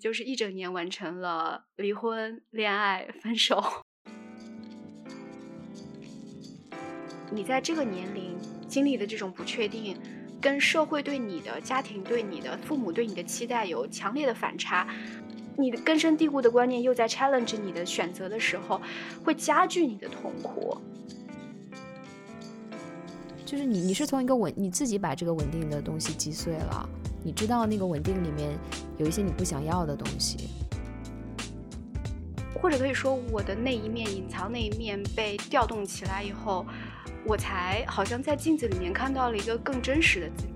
就是一整年完成了离婚、恋爱、分手。你在这个年龄经历的这种不确定，跟社会对你的、家庭对你的、父母对你的期待有强烈的反差，你的根深蒂固的观念又在 challenge 你的选择的时候，会加剧你的痛苦。就是你，你是从一个稳，你自己把这个稳定的东西击碎了。你知道那个稳定里面有一些你不想要的东西，或者可以说我的那一面隐藏那一面被调动起来以后，我才好像在镜子里面看到了一个更真实的自己。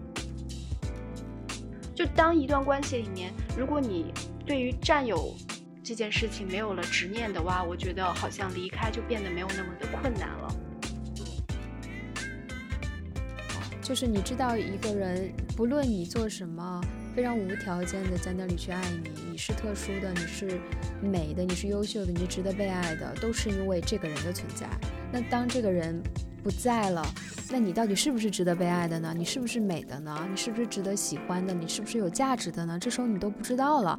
就当一段关系里面，如果你对于占有这件事情没有了执念的话，我觉得好像离开就变得没有那么的困难了。就是你知道一个人，不论你做什么，非常无条件的在那里去爱你，你是特殊的，你是美的，你是优秀的，你是值得被爱的，都是因为这个人的存在。那当这个人不在了，那你到底是不是值得被爱的呢？你是不是美的呢？你是不是值得喜欢的？你是不是有价值的呢？这时候你都不知道了。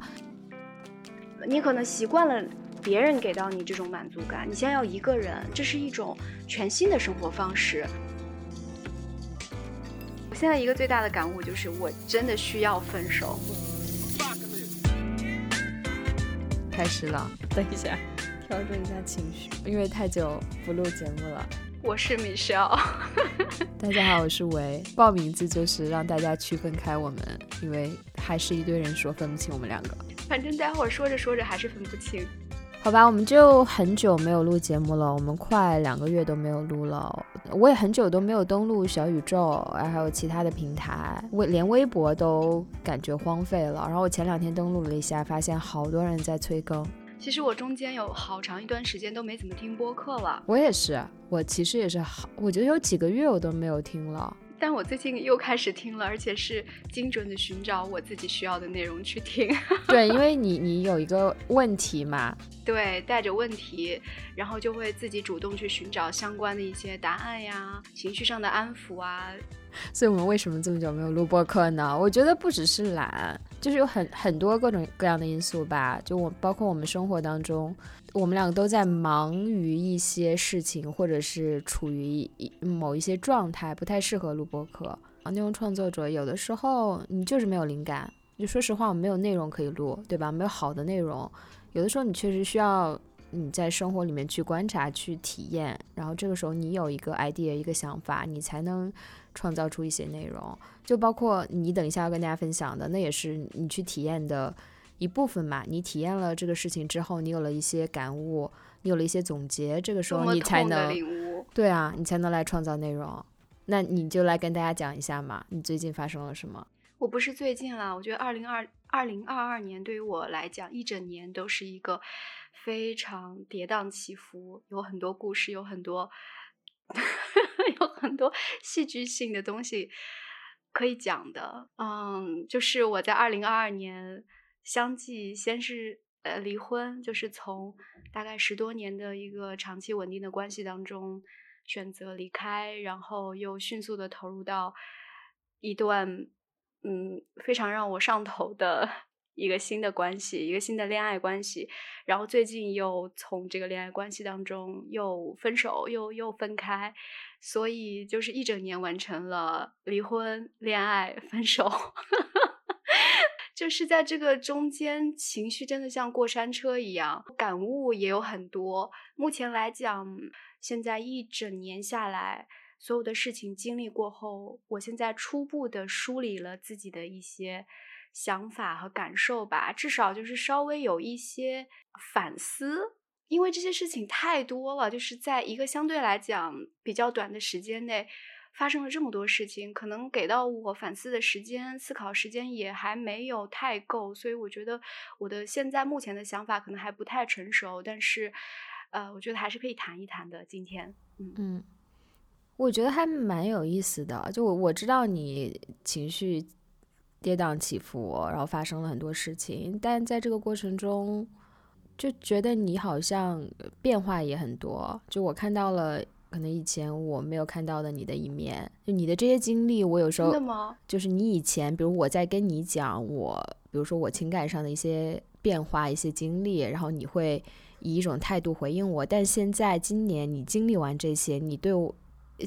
你可能习惯了别人给到你这种满足感，你现在要一个人，这是一种全新的生活方式。现在一个最大的感悟就是，我真的需要分手。开始了，等一下，调整一下情绪，因为太久不录节目了。我是 Michelle，大家好，我是维。报名字就是让大家区分开我们，因为还是一堆人说分不清我们两个。反正待会儿说着说着还是分不清。好吧，我们就很久没有录节目了，我们快两个月都没有录了。我也很久都没有登录小宇宙，还有其他的平台，微连微博都感觉荒废了。然后我前两天登录了一下，发现好多人在催更。其实我中间有好长一段时间都没怎么听播客了。我也是，我其实也是好，我觉得有几个月我都没有听了。但我最近又开始听了，而且是精准的寻找我自己需要的内容去听。对，因为你你有一个问题嘛，对，带着问题，然后就会自己主动去寻找相关的一些答案呀，情绪上的安抚啊。所以我们为什么这么久没有录播课呢？我觉得不只是懒，就是有很很多各种各样的因素吧。就我包括我们生活当中。我们两个都在忙于一些事情，或者是处于某一些状态，不太适合录播课。内容创作者有的时候你就是没有灵感，就说实话，我们没有内容可以录，对吧？没有好的内容，有的时候你确实需要你在生活里面去观察、去体验，然后这个时候你有一个 idea、一个想法，你才能创造出一些内容。就包括你等一下要跟大家分享的，那也是你去体验的。一部分嘛，你体验了这个事情之后，你有了一些感悟，你有了一些总结，这个时候你才能对啊，你才能来创造内容。那你就来跟大家讲一下嘛，你最近发生了什么？我不是最近啦，我觉得二零二二零二二年对于我来讲，一整年都是一个非常跌宕起伏，有很多故事，有很多 有很多戏剧性的东西可以讲的。嗯，就是我在二零二二年。相继先是呃离婚，就是从大概十多年的一个长期稳定的关系当中选择离开，然后又迅速的投入到一段嗯非常让我上头的一个新的关系，一个新的恋爱关系，然后最近又从这个恋爱关系当中又分手，又又分开，所以就是一整年完成了离婚、恋爱、分手。就是在这个中间，情绪真的像过山车一样，感悟也有很多。目前来讲，现在一整年下来，所有的事情经历过后，我现在初步的梳理了自己的一些想法和感受吧，至少就是稍微有一些反思，因为这些事情太多了，就是在一个相对来讲比较短的时间内。发生了这么多事情，可能给到我反思的时间、思考时间也还没有太够，所以我觉得我的现在目前的想法可能还不太成熟，但是，呃，我觉得还是可以谈一谈的。今天，嗯嗯，我觉得还蛮有意思的。就我我知道你情绪跌宕起伏，然后发生了很多事情，但在这个过程中，就觉得你好像变化也很多。就我看到了。可能以前我没有看到的你的一面，就你的这些经历，我有时候就是你以前，比如我在跟你讲我，比如说我情感上的一些变化、一些经历，然后你会以一种态度回应我。但现在今年你经历完这些，你对我，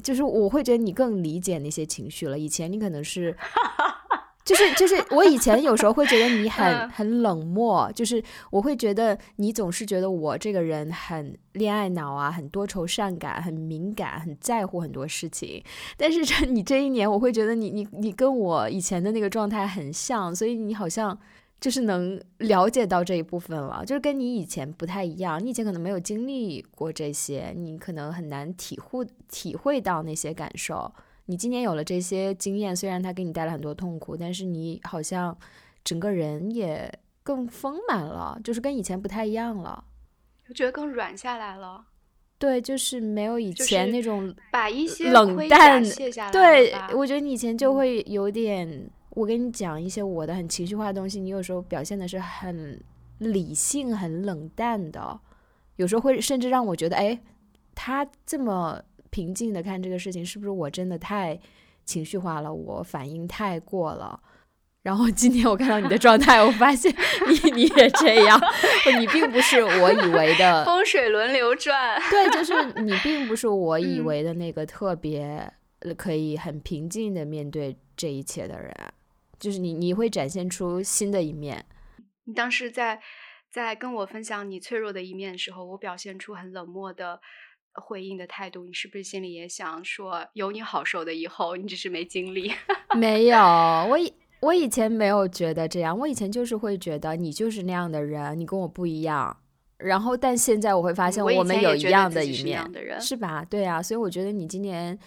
就是我会觉得你更理解那些情绪了。以前你可能是。就是就是，我以前有时候会觉得你 很很冷漠，就是我会觉得你总是觉得我这个人很恋爱脑啊，很多愁善感，很敏感，很在乎很多事情。但是这 你这一年，我会觉得你你你跟我以前的那个状态很像，所以你好像就是能了解到这一部分了，就是跟你以前不太一样。你以前可能没有经历过这些，你可能很难体会体会到那些感受。你今年有了这些经验，虽然它给你带来很多痛苦，但是你好像整个人也更丰满了，就是跟以前不太一样了。我觉得更软下来了。对，就是没有以前那种把一些冷淡卸下来。对，我觉得你以前就会有点，我跟你讲一些我的很情绪化的东西，你有时候表现的是很理性、很冷淡的，有时候会甚至让我觉得，哎，他这么。平静的看这个事情，是不是我真的太情绪化了？我反应太过了。然后今天我看到你的状态，我发现 你你也这样，你并不是我以为的 风水轮流转。对，就是你并不是我以为的那个特别可以很平静的面对这一切的人。就是你你会展现出新的一面。你当时在在跟我分享你脆弱的一面的时候，我表现出很冷漠的。回应的态度，你是不是心里也想说有你好受的？以后你只是没经历。没有，我以我以前没有觉得这样，我以前就是会觉得你就是那样的人，你跟我不一样。然后，但现在我会发现我们有一样的一面，是吧？对啊，所以我觉得你今年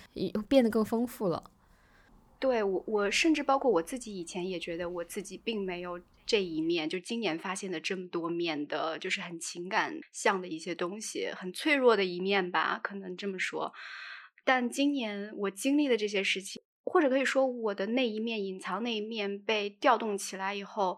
变得更丰富了。对我，我甚至包括我自己以前也觉得我自己并没有这一面，就今年发现的这么多面的，就是很情感向的一些东西，很脆弱的一面吧，可能这么说。但今年我经历的这些事情，或者可以说我的那一面隐藏那一面被调动起来以后，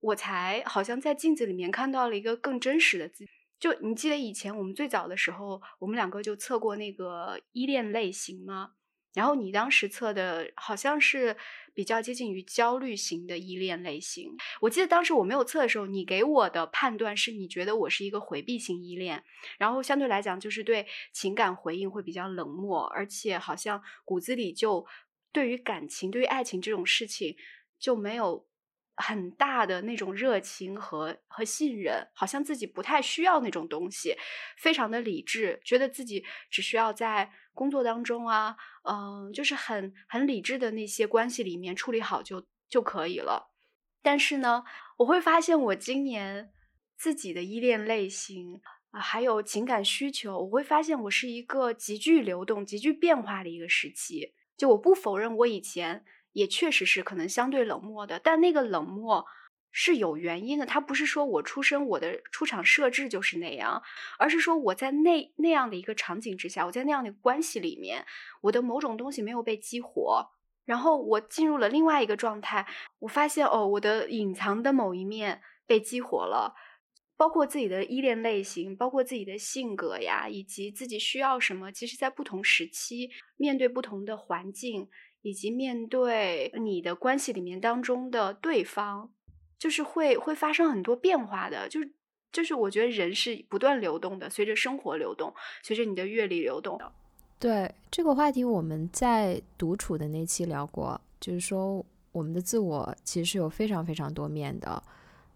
我才好像在镜子里面看到了一个更真实的自己。就你记得以前我们最早的时候，我们两个就测过那个依恋类型吗？然后你当时测的好像是比较接近于焦虑型的依恋类型。我记得当时我没有测的时候，你给我的判断是你觉得我是一个回避型依恋，然后相对来讲就是对情感回应会比较冷漠，而且好像骨子里就对于感情、对于爱情这种事情就没有很大的那种热情和和信任，好像自己不太需要那种东西，非常的理智，觉得自己只需要在。工作当中啊，嗯，就是很很理智的那些关系里面处理好就就可以了。但是呢，我会发现我今年自己的依恋类型啊，还有情感需求，我会发现我是一个极具流动、极具变化的一个时期。就我不否认，我以前也确实是可能相对冷漠的，但那个冷漠。是有原因的，他不是说我出生我的出场设置就是那样，而是说我在那那样的一个场景之下，我在那样的关系里面，我的某种东西没有被激活，然后我进入了另外一个状态，我发现哦，我的隐藏的某一面被激活了，包括自己的依恋类型，包括自己的性格呀，以及自己需要什么，其实在不同时期面对不同的环境，以及面对你的关系里面当中的对方。就是会会发生很多变化的，就是就是我觉得人是不断流动的，随着生活流动，随着你的阅历流动的。对这个话题，我们在独处的那期聊过，就是说我们的自我其实是有非常非常多面的，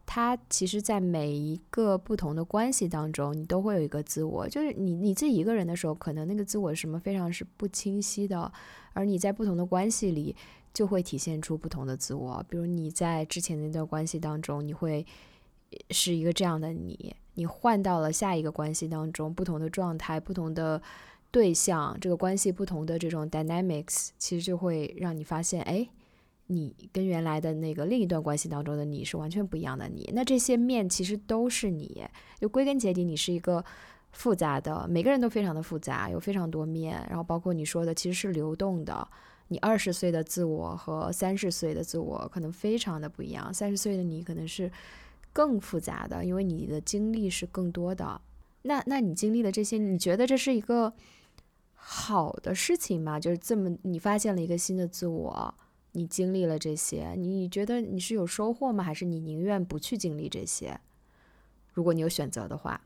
它其实，在每一个不同的关系当中，你都会有一个自我，就是你你自己一个人的时候，可能那个自我什么非常是不清晰的，而你在不同的关系里。就会体现出不同的自我，比如你在之前那段关系当中，你会是一个这样的你，你换到了下一个关系当中，不同的状态、不同的对象，这个关系不同的这种 dynamics，其实就会让你发现，哎，你跟原来的那个另一段关系当中的你是完全不一样的你。那这些面其实都是你，就归根结底，你是一个复杂的，每个人都非常的复杂，有非常多面，然后包括你说的，其实是流动的。你二十岁的自我和三十岁的自我可能非常的不一样。三十岁的你可能是更复杂的，因为你的经历是更多的。那那你经历的这些，你觉得这是一个好的事情吗？就是这么，你发现了一个新的自我，你经历了这些，你觉得你是有收获吗？还是你宁愿不去经历这些？如果你有选择的话。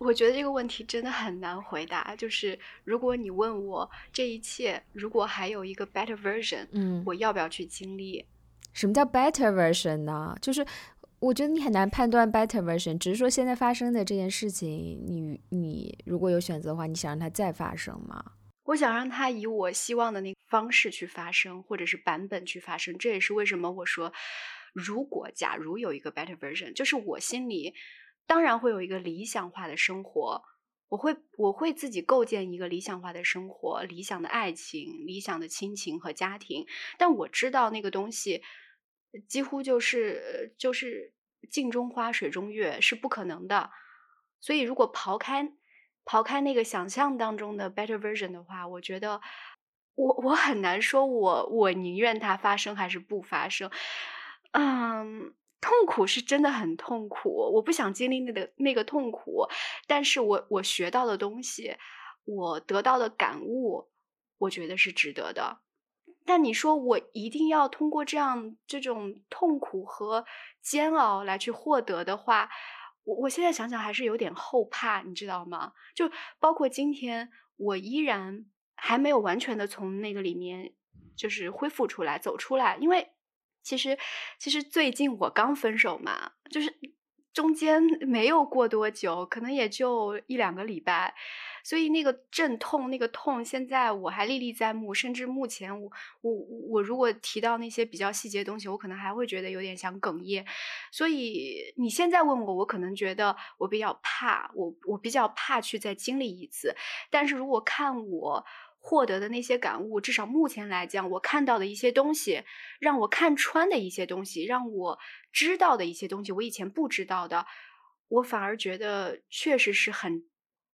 我觉得这个问题真的很难回答。就是如果你问我这一切，如果还有一个 better version，嗯，我要不要去经历？什么叫 better version 呢？就是我觉得你很难判断 better version，只是说现在发生的这件事情，你你如果有选择的话，你想让它再发生吗？我想让它以我希望的那个方式去发生，或者是版本去发生。这也是为什么我说，如果假如有一个 better version，就是我心里。当然会有一个理想化的生活，我会我会自己构建一个理想化的生活，理想的爱情，理想的亲情和家庭。但我知道那个东西几乎就是就是镜中花水中月是不可能的。所以如果刨开刨开那个想象当中的 better version 的话，我觉得我我很难说我我宁愿它发生还是不发生。嗯。痛苦是真的很痛苦，我不想经历那个那个痛苦，但是我我学到的东西，我得到的感悟，我觉得是值得的。但你说我一定要通过这样这种痛苦和煎熬来去获得的话，我我现在想想还是有点后怕，你知道吗？就包括今天，我依然还没有完全的从那个里面就是恢复出来、走出来，因为。其实，其实最近我刚分手嘛，就是中间没有过多久，可能也就一两个礼拜，所以那个阵痛，那个痛，现在我还历历在目。甚至目前，我我我如果提到那些比较细节的东西，我可能还会觉得有点想哽咽。所以你现在问我，我可能觉得我比较怕，我我比较怕去再经历一次。但是如果看我。获得的那些感悟，至少目前来讲，我看到的一些东西，让我看穿的一些东西，让我知道的一些东西，我以前不知道的，我反而觉得确实是很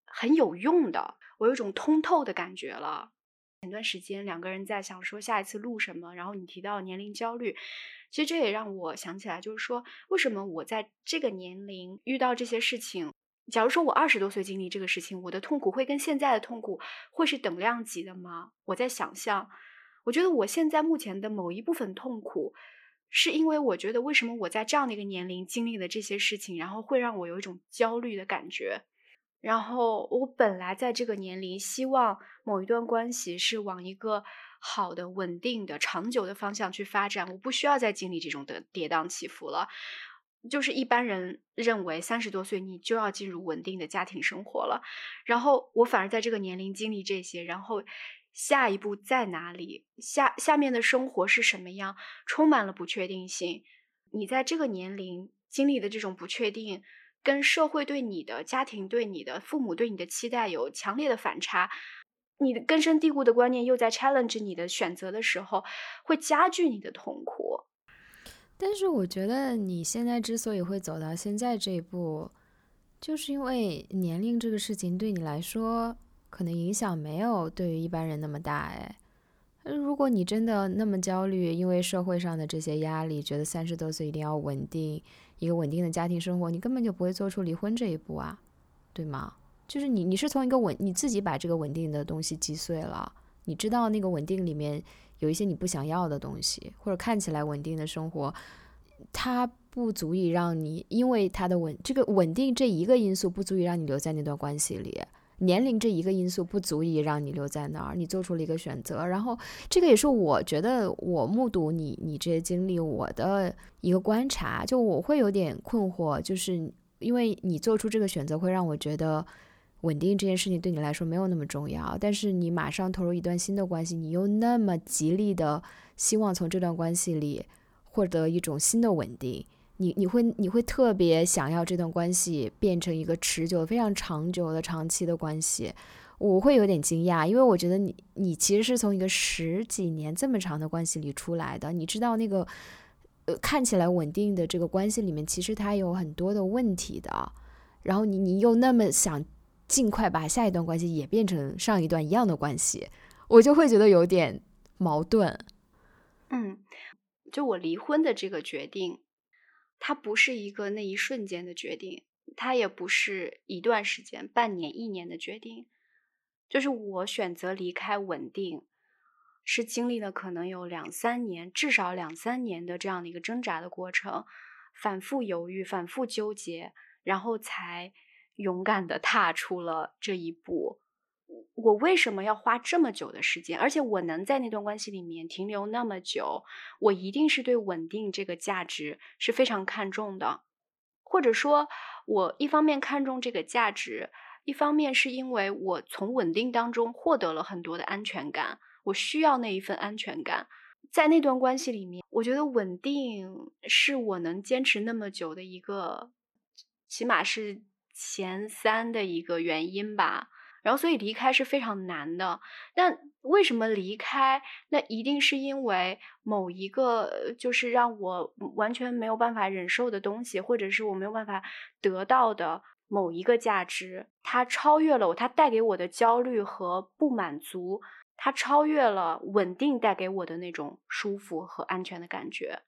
很有用的。我有种通透的感觉了。前段时间两个人在想说下一次录什么，然后你提到年龄焦虑，其实这也让我想起来，就是说为什么我在这个年龄遇到这些事情。假如说我二十多岁经历这个事情，我的痛苦会跟现在的痛苦会是等量级的吗？我在想象，我觉得我现在目前的某一部分痛苦，是因为我觉得为什么我在这样的一个年龄经历的这些事情，然后会让我有一种焦虑的感觉。然后我本来在这个年龄希望某一段关系是往一个好的、稳定的、长久的方向去发展，我不需要再经历这种的跌宕起伏了。就是一般人认为三十多岁你就要进入稳定的家庭生活了，然后我反而在这个年龄经历这些，然后下一步在哪里？下下面的生活是什么样？充满了不确定性。你在这个年龄经历的这种不确定，跟社会对你的、家庭对你的、父母对你的期待有强烈的反差，你的根深蒂固的观念又在 challenge 你的选择的时候，会加剧你的痛苦。但是我觉得你现在之所以会走到现在这一步，就是因为年龄这个事情对你来说可能影响没有对于一般人那么大。哎，如果你真的那么焦虑，因为社会上的这些压力，觉得三十多岁一定要稳定一个稳定的家庭生活，你根本就不会做出离婚这一步啊，对吗？就是你你是从一个稳你自己把这个稳定的东西击碎了，你知道那个稳定里面。有一些你不想要的东西，或者看起来稳定的生活，它不足以让你，因为它的稳，这个稳定这一个因素不足以让你留在那段关系里，年龄这一个因素不足以让你留在那儿，你做出了一个选择，然后这个也是我觉得我目睹你你这些经历我的一个观察，就我会有点困惑，就是因为你做出这个选择会让我觉得。稳定这件事情对你来说没有那么重要，但是你马上投入一段新的关系，你又那么极力的希望从这段关系里获得一种新的稳定，你你会你会特别想要这段关系变成一个持久、非常长久的长期的关系，我会有点惊讶，因为我觉得你你其实是从一个十几年这么长的关系里出来的，你知道那个呃看起来稳定的这个关系里面，其实它有很多的问题的，然后你你又那么想。尽快把下一段关系也变成上一段一样的关系，我就会觉得有点矛盾。嗯，就我离婚的这个决定，它不是一个那一瞬间的决定，它也不是一段时间、半年、一年的决定，就是我选择离开稳定，是经历了可能有两三年，至少两三年的这样的一个挣扎的过程，反复犹豫、反复纠结。然后才勇敢的踏出了这一步。我为什么要花这么久的时间？而且我能在那段关系里面停留那么久，我一定是对稳定这个价值是非常看重的，或者说，我一方面看重这个价值，一方面是因为我从稳定当中获得了很多的安全感，我需要那一份安全感。在那段关系里面，我觉得稳定是我能坚持那么久的一个，起码是前三的一个原因吧。然后，所以离开是非常难的。但为什么离开？那一定是因为某一个就是让我完全没有办法忍受的东西，或者是我没有办法得到的某一个价值，它超越了我，它带给我的焦虑和不满足，它超越了稳定带给我的那种舒服和安全的感觉。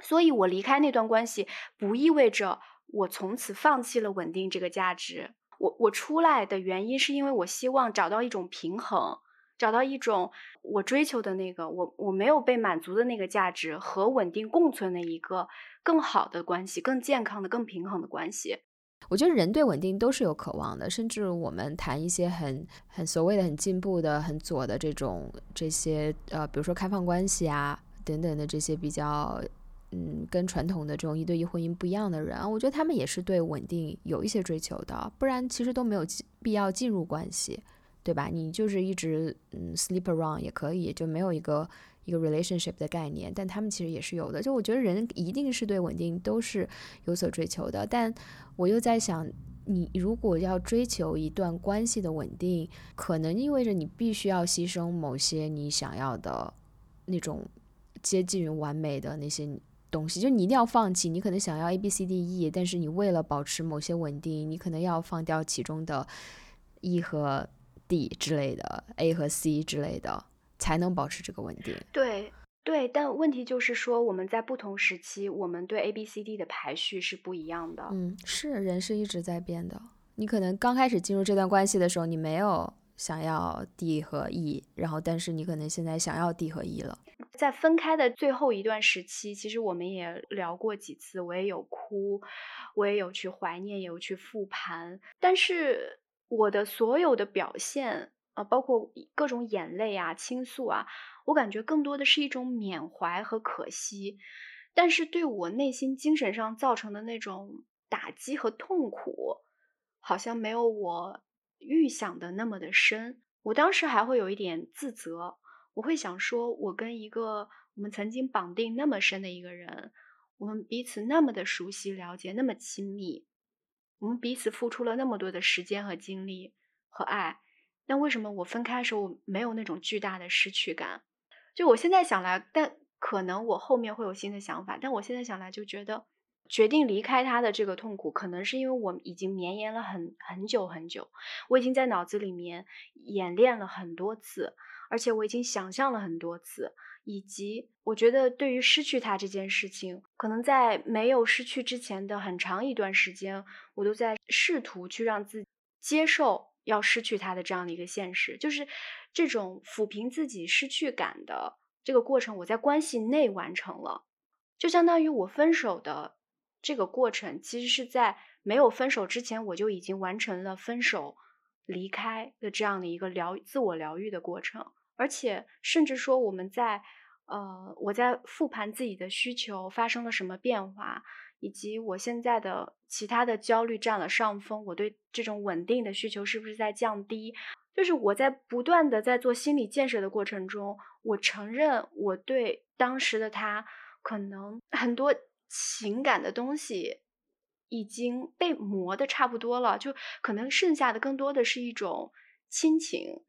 所以我离开那段关系，不意味着我从此放弃了稳定这个价值。我我出来的原因是因为我希望找到一种平衡，找到一种我追求的那个我我没有被满足的那个价值和稳定共存的一个更好的关系，更健康的、更平衡的关系。我觉得人对稳定都是有渴望的，甚至我们谈一些很很所谓的很进步的、很左的这种这些呃，比如说开放关系啊等等的这些比较。嗯，跟传统的这种一对一婚姻不一样的人，我觉得他们也是对稳定有一些追求的，不然其实都没有必要进入关系，对吧？你就是一直嗯 sleep around 也可以，就没有一个一个 relationship 的概念，但他们其实也是有的。就我觉得人一定是对稳定都是有所追求的，但我又在想，你如果要追求一段关系的稳定，可能意味着你必须要牺牲某些你想要的那种接近于完美的那些。东西就你一定要放弃，你可能想要 A B C D E，但是你为了保持某些稳定，你可能要放掉其中的 E 和 D 之类的，A 和 C 之类的，才能保持这个稳定。对对，但问题就是说，我们在不同时期，我们对 A B C D 的排序是不一样的。嗯，是人是一直在变的。你可能刚开始进入这段关系的时候，你没有想要 D 和 E，然后但是你可能现在想要 D 和 E 了。在分开的最后一段时期，其实我们也聊过几次，我也有哭，我也有去怀念，也有去复盘。但是我的所有的表现，啊，包括各种眼泪啊、倾诉啊，我感觉更多的是一种缅怀和可惜。但是对我内心精神上造成的那种打击和痛苦，好像没有我预想的那么的深。我当时还会有一点自责。我会想说，我跟一个我们曾经绑定那么深的一个人，我们彼此那么的熟悉、了解，那么亲密，我们彼此付出了那么多的时间和精力和爱，那为什么我分开的时候我没有那种巨大的失去感？就我现在想来，但可能我后面会有新的想法，但我现在想来就觉得，决定离开他的这个痛苦，可能是因为我已经绵延了很很久很久，我已经在脑子里面演练了很多次。而且我已经想象了很多次，以及我觉得对于失去他这件事情，可能在没有失去之前的很长一段时间，我都在试图去让自己接受要失去他的这样的一个现实，就是这种抚平自己失去感的这个过程，我在关系内完成了，就相当于我分手的这个过程，其实是在没有分手之前，我就已经完成了分手离开的这样的一个疗自我疗愈的过程。而且，甚至说我们在，呃，我在复盘自己的需求发生了什么变化，以及我现在的其他的焦虑占了上风，我对这种稳定的需求是不是在降低？就是我在不断的在做心理建设的过程中，我承认我对当时的他可能很多情感的东西已经被磨的差不多了，就可能剩下的更多的是一种亲情。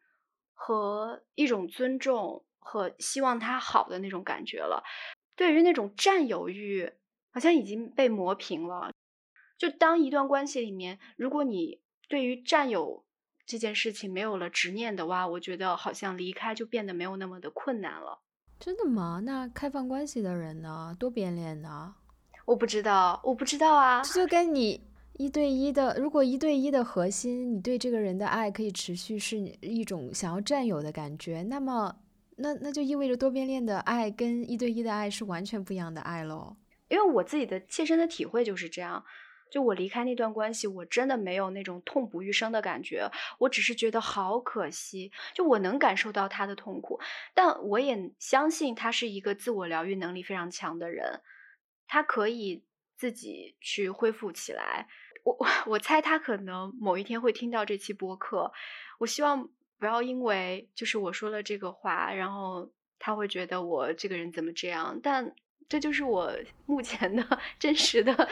和一种尊重和希望他好的那种感觉了，对于那种占有欲，好像已经被磨平了。就当一段关系里面，如果你对于占有这件事情没有了执念的话，我觉得好像离开就变得没有那么的困难了。真的吗？那开放关系的人呢？多变脸呢？我不知道，我不知道啊。这就跟你。一对一的，如果一对一的核心，你对这个人的爱可以持续是一种想要占有的感觉，那么，那那就意味着多边恋的爱跟一对一的爱是完全不一样的爱喽。因为我自己的切身的体会就是这样，就我离开那段关系，我真的没有那种痛不欲生的感觉，我只是觉得好可惜。就我能感受到他的痛苦，但我也相信他是一个自我疗愈能力非常强的人，他可以自己去恢复起来。我我 我猜他可能某一天会听到这期播客，我希望不要因为就是我说了这个话，然后他会觉得我这个人怎么这样，但这就是我 目前的真实的。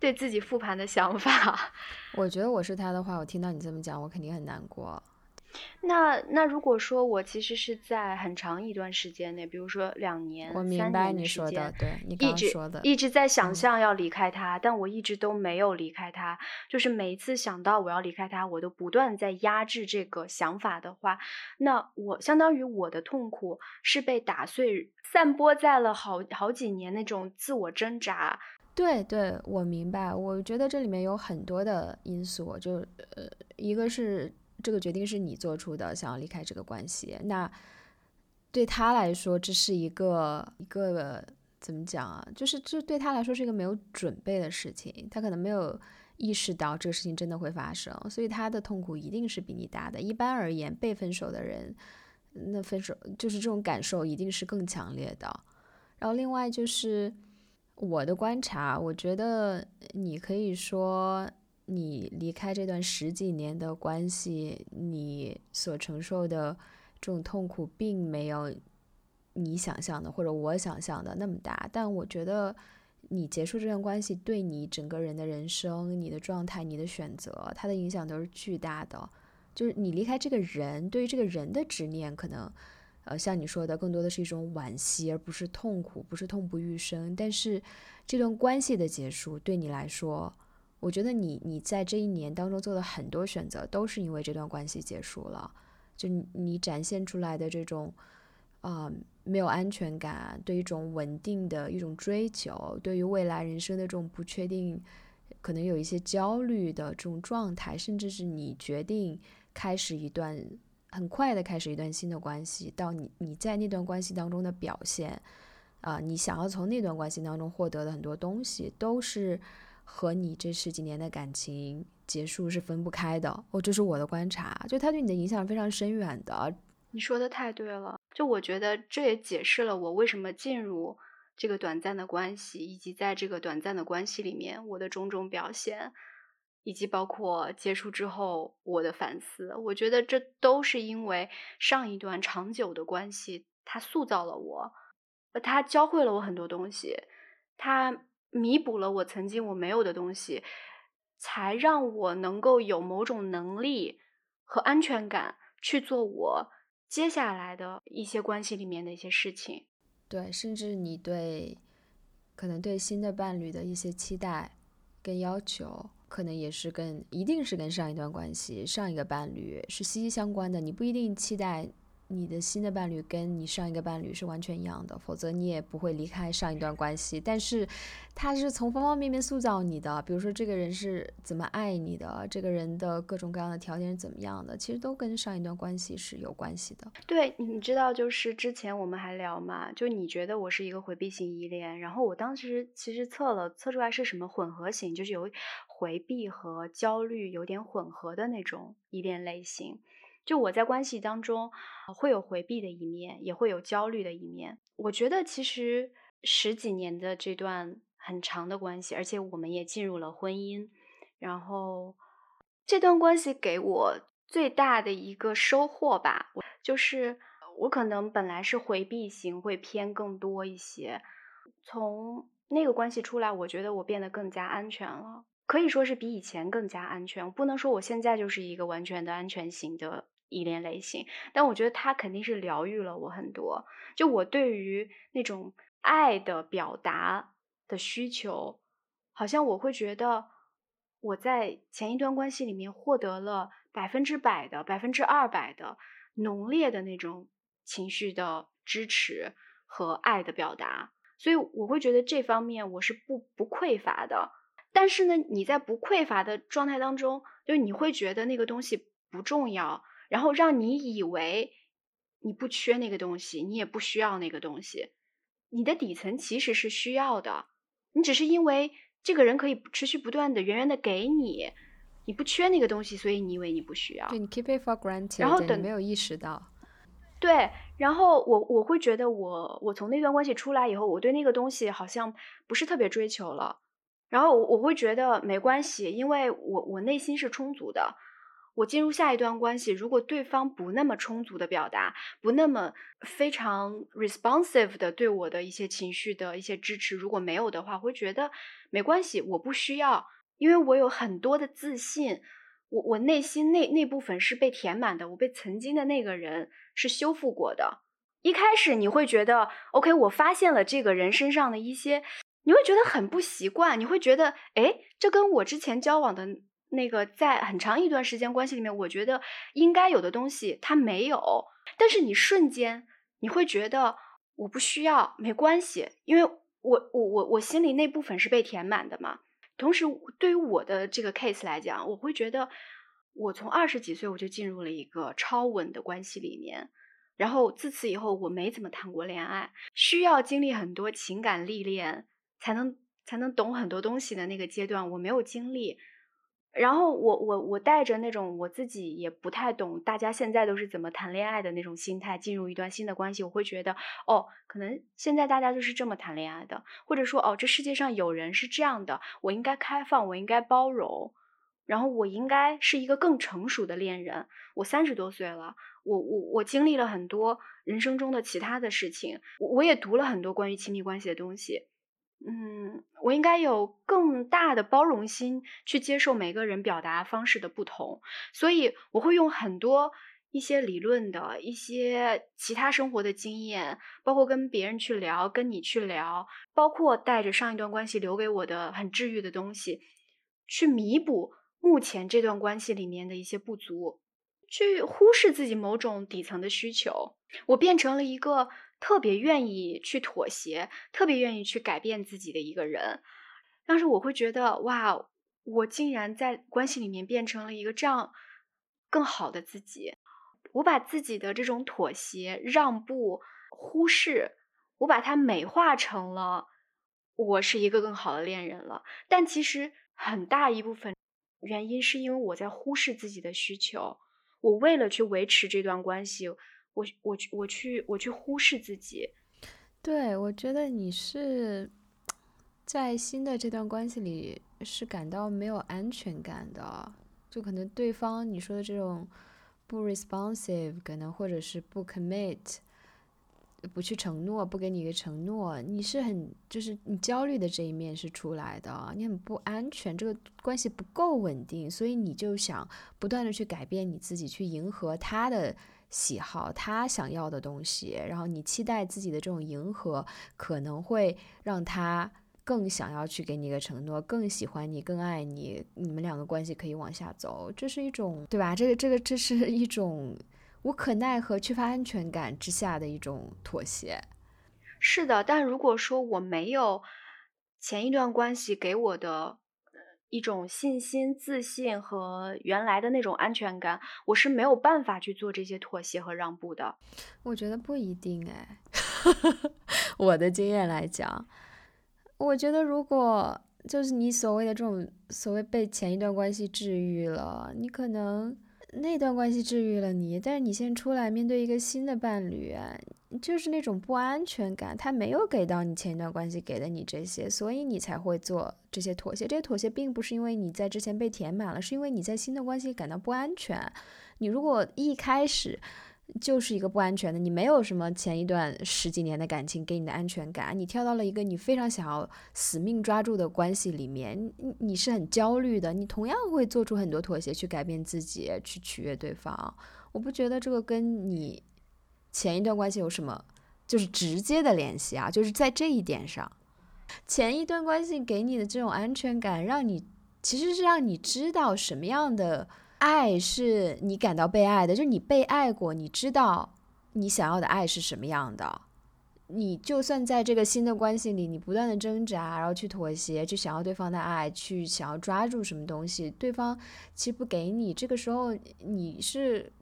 对自己复盘的想法，我觉得我是他的话，我听到你这么讲，我肯定很难过。那那如果说我其实是在很长一段时间内，比如说两年、我明白你说的，对你一直说的，一直在想象要离开他，但我一直都没有离开他。就是每一次想到我要离开他，我都不断在压制这个想法的话，那我相当于我的痛苦是被打碎、散播在了好好几年那种自我挣扎。对对，我明白。我觉得这里面有很多的因素，就呃，一个是这个决定是你做出的，想要离开这个关系。那对他来说，这是一个一个怎么讲啊？就是这对他来说是一个没有准备的事情，他可能没有意识到这个事情真的会发生，所以他的痛苦一定是比你大的。一般而言，被分手的人，那分手就是这种感受一定是更强烈的。然后另外就是。我的观察，我觉得你可以说，你离开这段十几年的关系，你所承受的这种痛苦，并没有你想象的或者我想象的那么大。但我觉得，你结束这段关系，对你整个人的人生、你的状态、你的选择，它的影响都是巨大的。就是你离开这个人，对于这个人的执念，可能。呃，像你说的，更多的是一种惋惜，而不是痛苦，不是痛不欲生。但是，这段关系的结束对你来说，我觉得你你在这一年当中做的很多选择，都是因为这段关系结束了。就你展现出来的这种，啊，没有安全感，对一种稳定的一种追求，对于未来人生的这种不确定，可能有一些焦虑的这种状态，甚至是你决定开始一段。很快的开始一段新的关系，到你你在那段关系当中的表现，啊，你想要从那段关系当中获得的很多东西，都是和你这十几年的感情结束是分不开的。哦，这是我的观察，就他对你的影响非常深远的。你说的太对了，就我觉得这也解释了我为什么进入这个短暂的关系，以及在这个短暂的关系里面我的种种表现。以及包括结束之后我的反思，我觉得这都是因为上一段长久的关系，它塑造了我，它教会了我很多东西，它弥补了我曾经我没有的东西，才让我能够有某种能力和安全感去做我接下来的一些关系里面的一些事情。对，甚至你对可能对新的伴侣的一些期待跟要求。可能也是跟，一定是跟上一段关系、上一个伴侣是息息相关的。你不一定期待。你的新的伴侣跟你上一个伴侣是完全一样的，否则你也不会离开上一段关系。但是，他是从方方面面塑造你的，比如说这个人是怎么爱你的，这个人的各种各样的条件是怎么样的，其实都跟上一段关系是有关系的。对，你知道，就是之前我们还聊嘛，就你觉得我是一个回避型依恋，然后我当时其实测了，测出来是什么混合型，就是有回避和焦虑有点混合的那种依恋类型。就我在关系当中，会有回避的一面，也会有焦虑的一面。我觉得其实十几年的这段很长的关系，而且我们也进入了婚姻，然后这段关系给我最大的一个收获吧，就是我可能本来是回避型，会偏更多一些。从那个关系出来，我觉得我变得更加安全了，可以说是比以前更加安全。我不能说我现在就是一个完全的安全型的。依恋类型，但我觉得他肯定是疗愈了我很多。就我对于那种爱的表达的需求，好像我会觉得我在前一段关系里面获得了百分之百的、百分之二百的浓烈的那种情绪的支持和爱的表达，所以我会觉得这方面我是不不匮乏的。但是呢，你在不匮乏的状态当中，就你会觉得那个东西不重要。然后让你以为你不缺那个东西，你也不需要那个东西，你的底层其实是需要的，你只是因为这个人可以持续不断的、源源的给你，你不缺那个东西，所以你以为你不需要。对你 keep it for granted，然后等没有意识到。对，然后我我会觉得我我从那段关系出来以后，我对那个东西好像不是特别追求了。然后我我会觉得没关系，因为我我内心是充足的。我进入下一段关系，如果对方不那么充足的表达，不那么非常 responsive 的对我的一些情绪的一些支持，如果没有的话，会觉得没关系，我不需要，因为我有很多的自信，我我内心那那部分是被填满的，我被曾经的那个人是修复过的。一开始你会觉得 OK，我发现了这个人身上的一些，你会觉得很不习惯，你会觉得哎，这跟我之前交往的。那个在很长一段时间关系里面，我觉得应该有的东西他没有，但是你瞬间你会觉得我不需要，没关系，因为我我我我心里那部分是被填满的嘛。同时，对于我的这个 case 来讲，我会觉得我从二十几岁我就进入了一个超稳的关系里面，然后自此以后我没怎么谈过恋爱，需要经历很多情感历练才能才能懂很多东西的那个阶段，我没有经历。然后我我我带着那种我自己也不太懂，大家现在都是怎么谈恋爱的那种心态进入一段新的关系，我会觉得哦，可能现在大家就是这么谈恋爱的，或者说哦，这世界上有人是这样的，我应该开放，我应该包容，然后我应该是一个更成熟的恋人。我三十多岁了，我我我经历了很多人生中的其他的事情，我我也读了很多关于亲密关系的东西。嗯，我应该有更大的包容心去接受每个人表达方式的不同，所以我会用很多一些理论的一些其他生活的经验，包括跟别人去聊，跟你去聊，包括带着上一段关系留给我的很治愈的东西，去弥补目前这段关系里面的一些不足，去忽视自己某种底层的需求，我变成了一个。特别愿意去妥协，特别愿意去改变自己的一个人，当时我会觉得哇，我竟然在关系里面变成了一个这样更好的自己。我把自己的这种妥协、让步、忽视，我把它美化成了我是一个更好的恋人了。但其实很大一部分原因是因为我在忽视自己的需求，我为了去维持这段关系。我我去我去我去忽视自己，对我觉得你是在新的这段关系里是感到没有安全感的，就可能对方你说的这种不 responsive，可能或者是不 commit，不去承诺，不给你一个承诺，你是很就是你焦虑的这一面是出来的，你很不安全，这个关系不够稳定，所以你就想不断的去改变你自己，去迎合他的。喜好他想要的东西，然后你期待自己的这种迎合，可能会让他更想要去给你一个承诺，更喜欢你，更爱你，你们两个关系可以往下走，这是一种对吧？这个这个这是一种无可奈何、缺乏安全感之下的一种妥协。是的，但如果说我没有前一段关系给我的。一种信心、自信和原来的那种安全感，我是没有办法去做这些妥协和让步的。我觉得不一定哎，我的经验来讲，我觉得如果就是你所谓的这种所谓被前一段关系治愈了，你可能。那段关系治愈了你，但是你现在出来面对一个新的伴侣，就是那种不安全感，他没有给到你前一段关系给的你这些，所以你才会做这些妥协。这些妥协并不是因为你在之前被填满了，是因为你在新的关系感到不安全。你如果一开始。就是一个不安全的，你没有什么前一段十几年的感情给你的安全感，你跳到了一个你非常想要死命抓住的关系里面，你你是很焦虑的，你同样会做出很多妥协去改变自己，去取悦对方。我不觉得这个跟你前一段关系有什么就是直接的联系啊，就是在这一点上，前一段关系给你的这种安全感，让你其实是让你知道什么样的。爱是你感到被爱的，就是你被爱过，你知道你想要的爱是什么样的。你就算在这个新的关系里，你不断的挣扎，然后去妥协，去想要对方的爱，去想要抓住什么东西，对方其实不给你。这个时候你是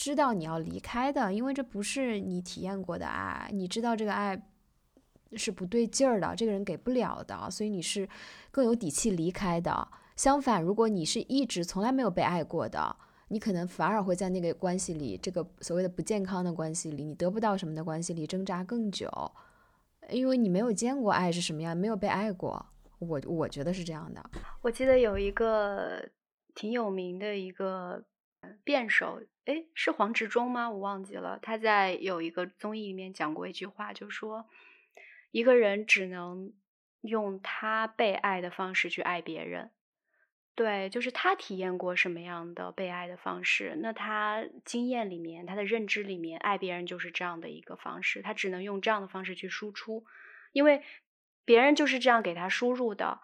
知道你要离开的，因为这不是你体验过的爱，你知道这个爱是不对劲儿的，这个人给不了的，所以你是更有底气离开的。相反，如果你是一直从来没有被爱过的，你可能反而会在那个关系里，这个所谓的不健康的关系里，你得不到什么的关系里挣扎更久，因为你没有见过爱是什么样，没有被爱过。我我觉得是这样的。我记得有一个挺有名的一个辩手，哎，是黄执中吗？我忘记了。他在有一个综艺里面讲过一句话，就说一个人只能用他被爱的方式去爱别人。对，就是他体验过什么样的被爱的方式，那他经验里面，他的认知里面，爱别人就是这样的一个方式，他只能用这样的方式去输出，因为别人就是这样给他输入的，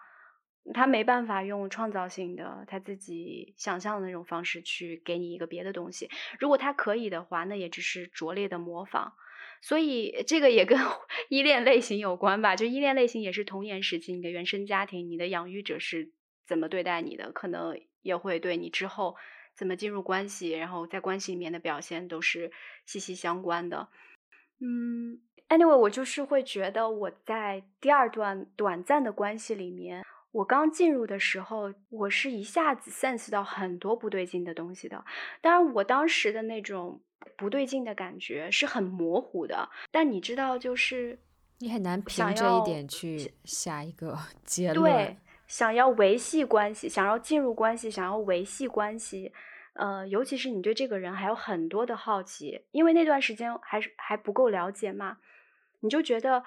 他没办法用创造性的他自己想象的那种方式去给你一个别的东西。如果他可以的话，那也只是拙劣的模仿。所以这个也跟 依恋类型有关吧？就依恋类型也是童年时期你的原生家庭，你的养育者是。怎么对待你的，可能也会对你之后怎么进入关系，然后在关系里面的表现都是息息相关的。嗯，anyway，我就是会觉得我在第二段短暂的关系里面，我刚进入的时候，我是一下子 sense 到很多不对劲的东西的。当然，我当时的那种不对劲的感觉是很模糊的，但你知道，就是你很难凭这一点去下一个 结论。对。想要维系关系，想要进入关系，想要维系关系，呃，尤其是你对这个人还有很多的好奇，因为那段时间还是还不够了解嘛，你就觉得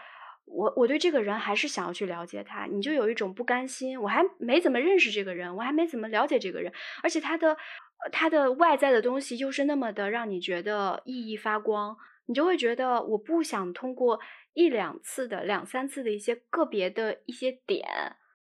我我对这个人还是想要去了解他，你就有一种不甘心，我还没怎么认识这个人，我还没怎么了解这个人，而且他的他的外在的东西又是那么的让你觉得熠熠发光，你就会觉得我不想通过一两次的两三次的一些个别的一些点。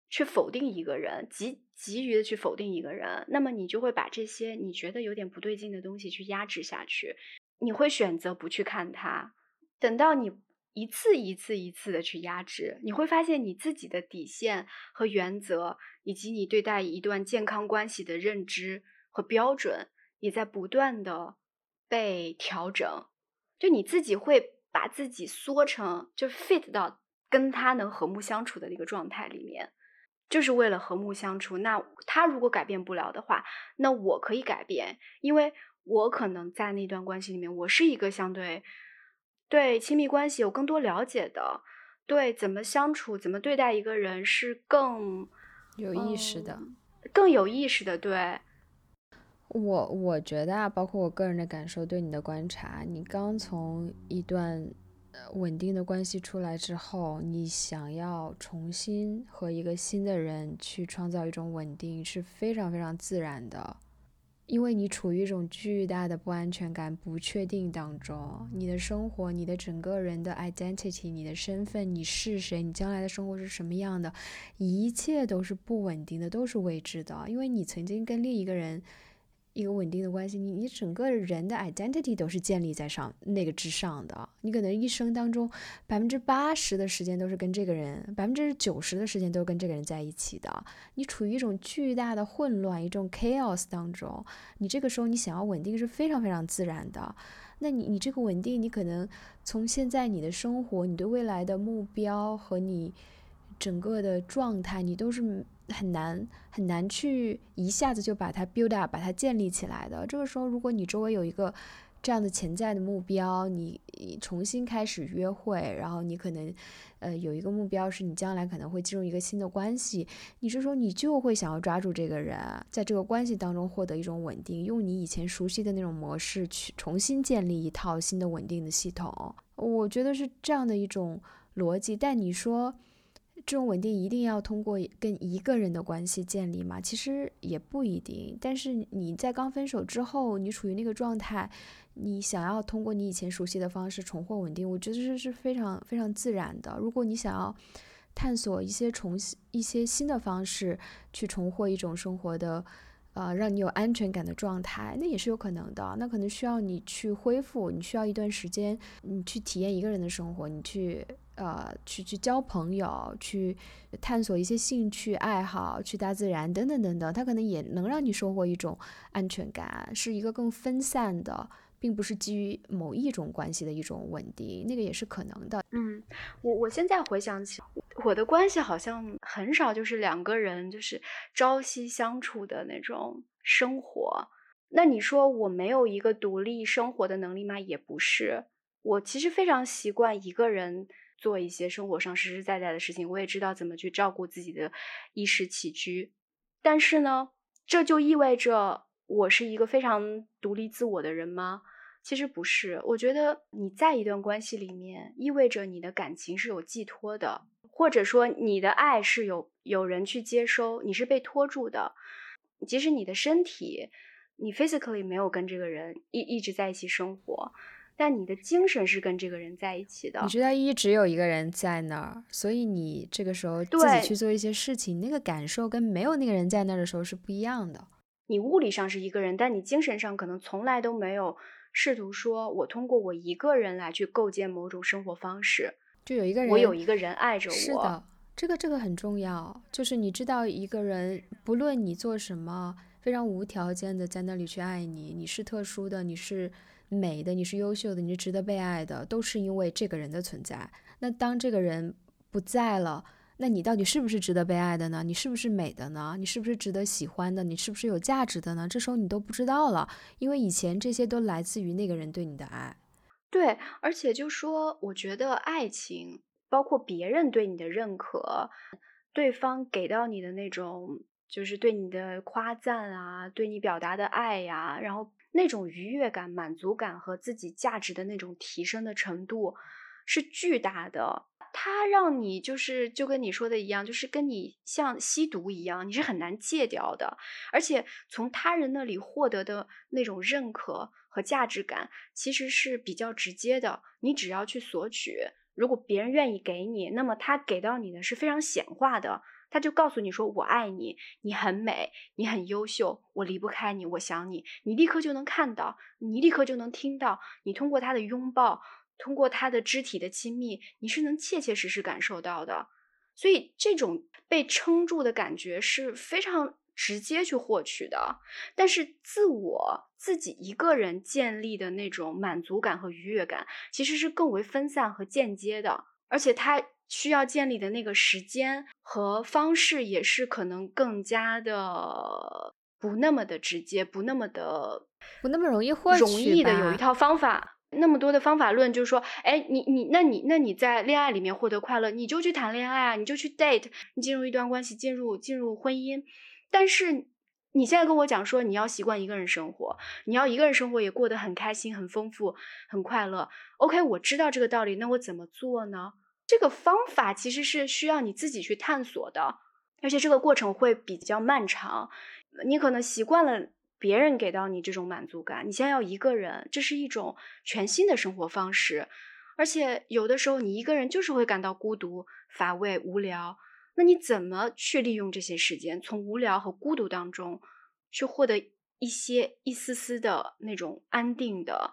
去否定一个人，急急于的去否定一个人，那么你就会把这些你觉得有点不对劲的东西去压制下去，你会选择不去看他。等到你一次一次一次的去压制，你会发现你自己的底线和原则，以及你对待一段健康关系的认知和标准，也在不断的被调整。就你自己会把自己缩成，就 fit 到跟他能和睦相处的那个状态里面。就是为了和睦相处。那他如果改变不了的话，那我可以改变，因为我可能在那段关系里面，我是一个相对对亲密关系有更多了解的，对怎么相处、怎么对待一个人是更有意识的，更有意识的。对我，我觉得啊，包括我个人的感受，对你的观察，你刚从一段。稳定的关系出来之后，你想要重新和一个新的人去创造一种稳定是非常非常自然的，因为你处于一种巨大的不安全感、不确定当中，你的生活、你的整个人的 identity、你的身份、你是谁、你将来的生活是什么样的，一切都是不稳定的，都是未知的，因为你曾经跟另一个人。一个稳定的关系，你你整个人的 identity 都是建立在上那个之上的。你可能一生当中百分之八十的时间都是跟这个人，百分之九十的时间都是跟这个人在一起的。你处于一种巨大的混乱、一种 chaos 当中，你这个时候你想要稳定是非常非常自然的。那你你这个稳定，你可能从现在你的生活、你对未来的目标和你整个的状态，你都是。很难很难去一下子就把它 build up，把它建立起来的。这个时候，如果你周围有一个这样的潜在的目标，你重新开始约会，然后你可能呃有一个目标是你将来可能会进入一个新的关系，你这时候你就会想要抓住这个人，在这个关系当中获得一种稳定，用你以前熟悉的那种模式去重新建立一套新的稳定的系统。我觉得是这样的一种逻辑。但你说。这种稳定一定要通过跟一个人的关系建立吗？其实也不一定。但是你在刚分手之后，你处于那个状态，你想要通过你以前熟悉的方式重获稳定，我觉得这是非常非常自然的。如果你想要探索一些重新一些新的方式去重获一种生活的，呃，让你有安全感的状态，那也是有可能的。那可能需要你去恢复，你需要一段时间，你去体验一个人的生活，你去。呃，去去交朋友，去探索一些兴趣爱好，去大自然等等等等，它可能也能让你收获一种安全感，是一个更分散的并不是基于某一种关系的一种稳定，那个也是可能的。嗯，我我现在回想起我的关系，好像很少就是两个人就是朝夕相处的那种生活。那你说我没有一个独立生活的能力吗？也不是，我其实非常习惯一个人做一些生活上实实在在的事情，我也知道怎么去照顾自己的衣食起居。但是呢，这就意味着我是一个非常独立自我的人吗？其实不是。我觉得你在一段关系里面，意味着你的感情是有寄托的，或者说你的爱是有有人去接收，你是被托住的。即使你的身体。你 physically 没有跟这个人一一直在一起生活，但你的精神是跟这个人在一起的。你知道一直有一个人在那儿，所以你这个时候自己去做一些事情，那个感受跟没有那个人在那儿的时候是不一样的。你物理上是一个人，但你精神上可能从来都没有试图说，我通过我一个人来去构建某种生活方式。就有一个人，我有一个人爱着我。是的，这个这个很重要，就是你知道一个人，不论你做什么。非常无条件的在那里去爱你，你是特殊的，你是美的，你是优秀的，你是值得被爱的，都是因为这个人的存在。那当这个人不在了，那你到底是不是值得被爱的呢？你是不是美的呢？你是不是值得喜欢的？你是不是有价值的呢？这时候你都不知道了，因为以前这些都来自于那个人对你的爱。对，而且就说，我觉得爱情包括别人对你的认可，对方给到你的那种。就是对你的夸赞啊，对你表达的爱呀，然后那种愉悦感、满足感和自己价值的那种提升的程度是巨大的。它让你就是就跟你说的一样，就是跟你像吸毒一样，你是很难戒掉的。而且从他人那里获得的那种认可和价值感，其实是比较直接的。你只要去索取，如果别人愿意给你，那么他给到你的是非常显化的。他就告诉你说：“我爱你，你很美，你很优秀，我离不开你，我想你。”你立刻就能看到，你立刻就能听到。你通过他的拥抱，通过他的肢体的亲密，你是能切切实实感受到的。所以，这种被撑住的感觉是非常直接去获取的。但是，自我自己一个人建立的那种满足感和愉悦感，其实是更为分散和间接的，而且它。需要建立的那个时间和方式，也是可能更加的不那么的直接，不那么的不那么容易获取。容易的有一套方法，那么多的方法论，就是说，哎，你你那你那你在恋爱里面获得快乐，你就去谈恋爱啊，你就去 date，你进入一段关系，进入进入婚姻。但是你现在跟我讲说，你要习惯一个人生活，你要一个人生活也过得很开心、很丰富、很快乐。OK，我知道这个道理，那我怎么做呢？这个方法其实是需要你自己去探索的，而且这个过程会比较漫长。你可能习惯了别人给到你这种满足感，你现在要一个人，这是一种全新的生活方式。而且有的时候你一个人就是会感到孤独、乏味、无聊。那你怎么去利用这些时间，从无聊和孤独当中去获得一些一丝丝的那种安定的？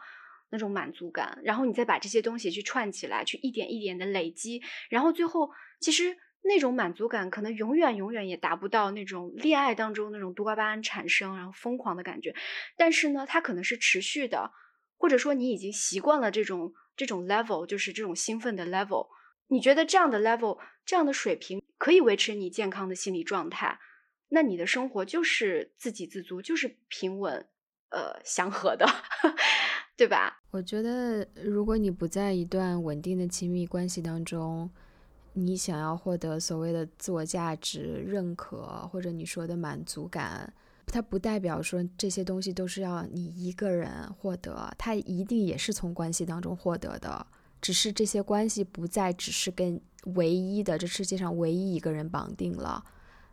那种满足感，然后你再把这些东西去串起来，去一点一点的累积，然后最后其实那种满足感可能永远永远也达不到那种恋爱当中那种多巴胺产生然后疯狂的感觉，但是呢，它可能是持续的，或者说你已经习惯了这种这种 level，就是这种兴奋的 level，你觉得这样的 level 这样的水平可以维持你健康的心理状态，那你的生活就是自给自足，就是平稳，呃，祥和的。对吧？我觉得，如果你不在一段稳定的亲密关系当中，你想要获得所谓的自我价值认可，或者你说的满足感，它不代表说这些东西都是要你一个人获得，它一定也是从关系当中获得的，只是这些关系不再只是跟唯一的这世界上唯一一个人绑定了，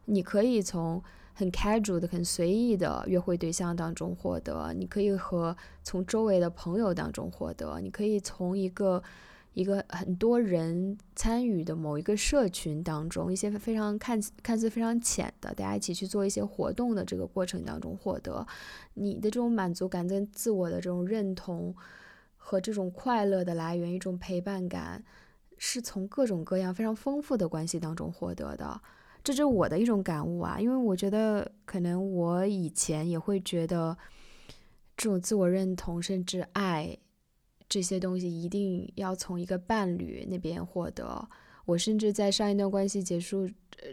你可以从。很 casual 的、很随意的约会对象当中获得，你可以和从周围的朋友当中获得，你可以从一个一个很多人参与的某一个社群当中，一些非常看看似非常浅的，大家一起去做一些活动的这个过程当中获得你的这种满足感跟自我的这种认同和这种快乐的来源，一种陪伴感，是从各种各样非常丰富的关系当中获得的。这是我的一种感悟啊，因为我觉得可能我以前也会觉得这种自我认同甚至爱这些东西一定要从一个伴侣那边获得。我甚至在上一段关系结束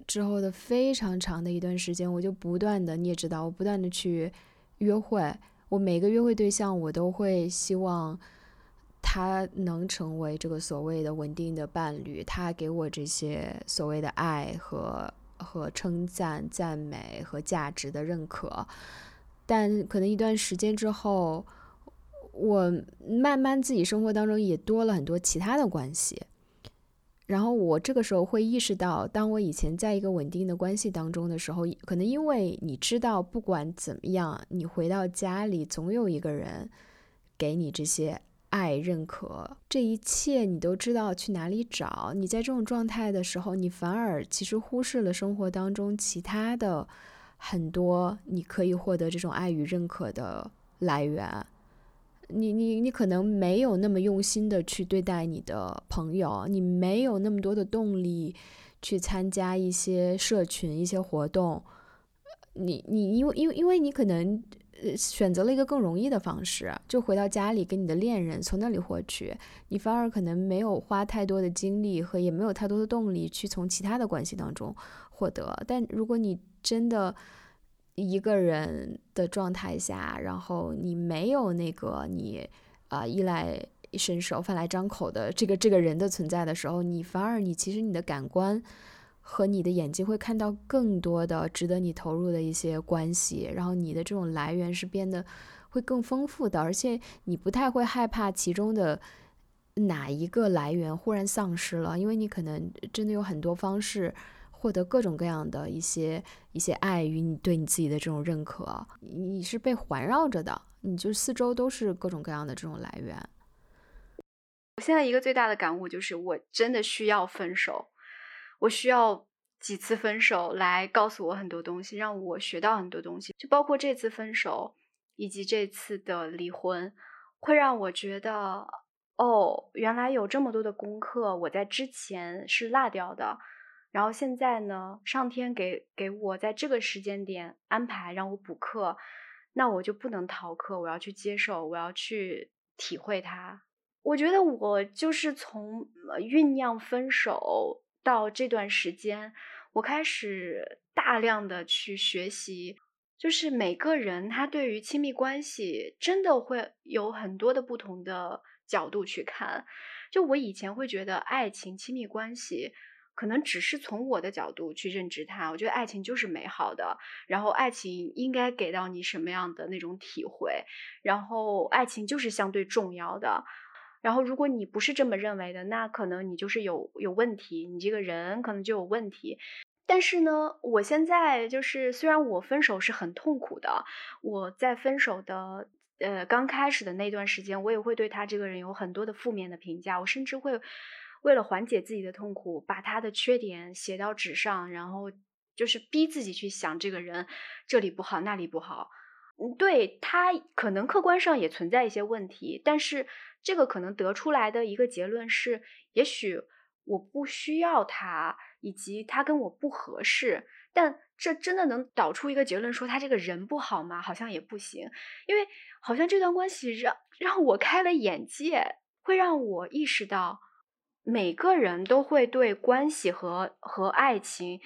之后的非常长的一段时间，我就不断的，你也知道，我不断的去约会。我每个约会对象，我都会希望他能成为这个所谓的稳定的伴侣，他给我这些所谓的爱和和称赞、赞美和价值的认可。但可能一段时间之后，我慢慢自己生活当中也多了很多其他的关系。然后我这个时候会意识到，当我以前在一个稳定的关系当中的时候，可能因为你知道，不管怎么样，你回到家里总有一个人给你这些爱、认可，这一切你都知道去哪里找。你在这种状态的时候，你反而其实忽视了生活当中其他的很多你可以获得这种爱与认可的来源。你你你可能没有那么用心的去对待你的朋友，你没有那么多的动力去参加一些社群、一些活动。你你因为因为因为你可能呃选择了一个更容易的方式，就回到家里跟你的恋人从那里获取，你反而可能没有花太多的精力和也没有太多的动力去从其他的关系当中获得。但如果你真的，一个人的状态下，然后你没有那个你啊衣来伸手、饭来张口的这个这个人的存在的时候，你反而你其实你的感官和你的眼睛会看到更多的值得你投入的一些关系，然后你的这种来源是变得会更丰富的，而且你不太会害怕其中的哪一个来源忽然丧失了，因为你可能真的有很多方式。获得各种各样的一些一些爱与你对你自己的这种认可，你是被环绕着的，你就四周都是各种各样的这种来源。我现在一个最大的感悟就是，我真的需要分手，我需要几次分手来告诉我很多东西，让我学到很多东西，就包括这次分手以及这次的离婚，会让我觉得，哦，原来有这么多的功课我在之前是落掉的。然后现在呢，上天给给我在这个时间点安排让我补课，那我就不能逃课，我要去接受，我要去体会它。我觉得我就是从酝酿分手到这段时间，我开始大量的去学习，就是每个人他对于亲密关系真的会有很多的不同的角度去看。就我以前会觉得爱情、亲密关系。可能只是从我的角度去认知它，我觉得爱情就是美好的，然后爱情应该给到你什么样的那种体会，然后爱情就是相对重要的，然后如果你不是这么认为的，那可能你就是有有问题，你这个人可能就有问题。但是呢，我现在就是虽然我分手是很痛苦的，我在分手的呃刚开始的那段时间，我也会对他这个人有很多的负面的评价，我甚至会。为了缓解自己的痛苦，把他的缺点写到纸上，然后就是逼自己去想这个人这里不好那里不好。嗯，对他可能客观上也存在一些问题，但是这个可能得出来的一个结论是，也许我不需要他，以及他跟我不合适。但这真的能导出一个结论说他这个人不好吗？好像也不行，因为好像这段关系让让我开了眼界，会让我意识到。每个人都会对关系和和爱情，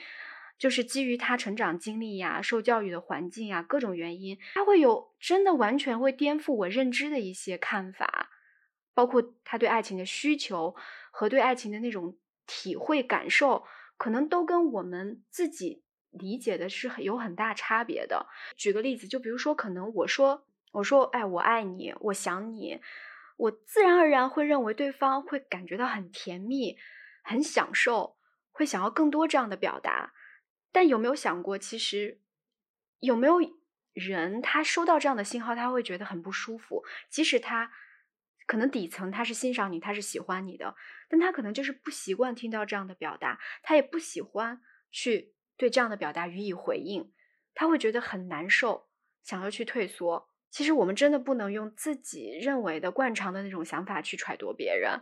就是基于他成长经历呀、受教育的环境呀各种原因，他会有真的完全会颠覆我认知的一些看法，包括他对爱情的需求和对爱情的那种体会感受，可能都跟我们自己理解的是很有很大差别的。举个例子，就比如说，可能我说我说哎，我爱你，我想你。我自然而然会认为对方会感觉到很甜蜜、很享受，会想要更多这样的表达。但有没有想过，其实有没有人他收到这样的信号，他会觉得很不舒服？即使他可能底层他是欣赏你，他是喜欢你的，但他可能就是不习惯听到这样的表达，他也不喜欢去对这样的表达予以回应，他会觉得很难受，想要去退缩。其实我们真的不能用自己认为的惯常的那种想法去揣度别人。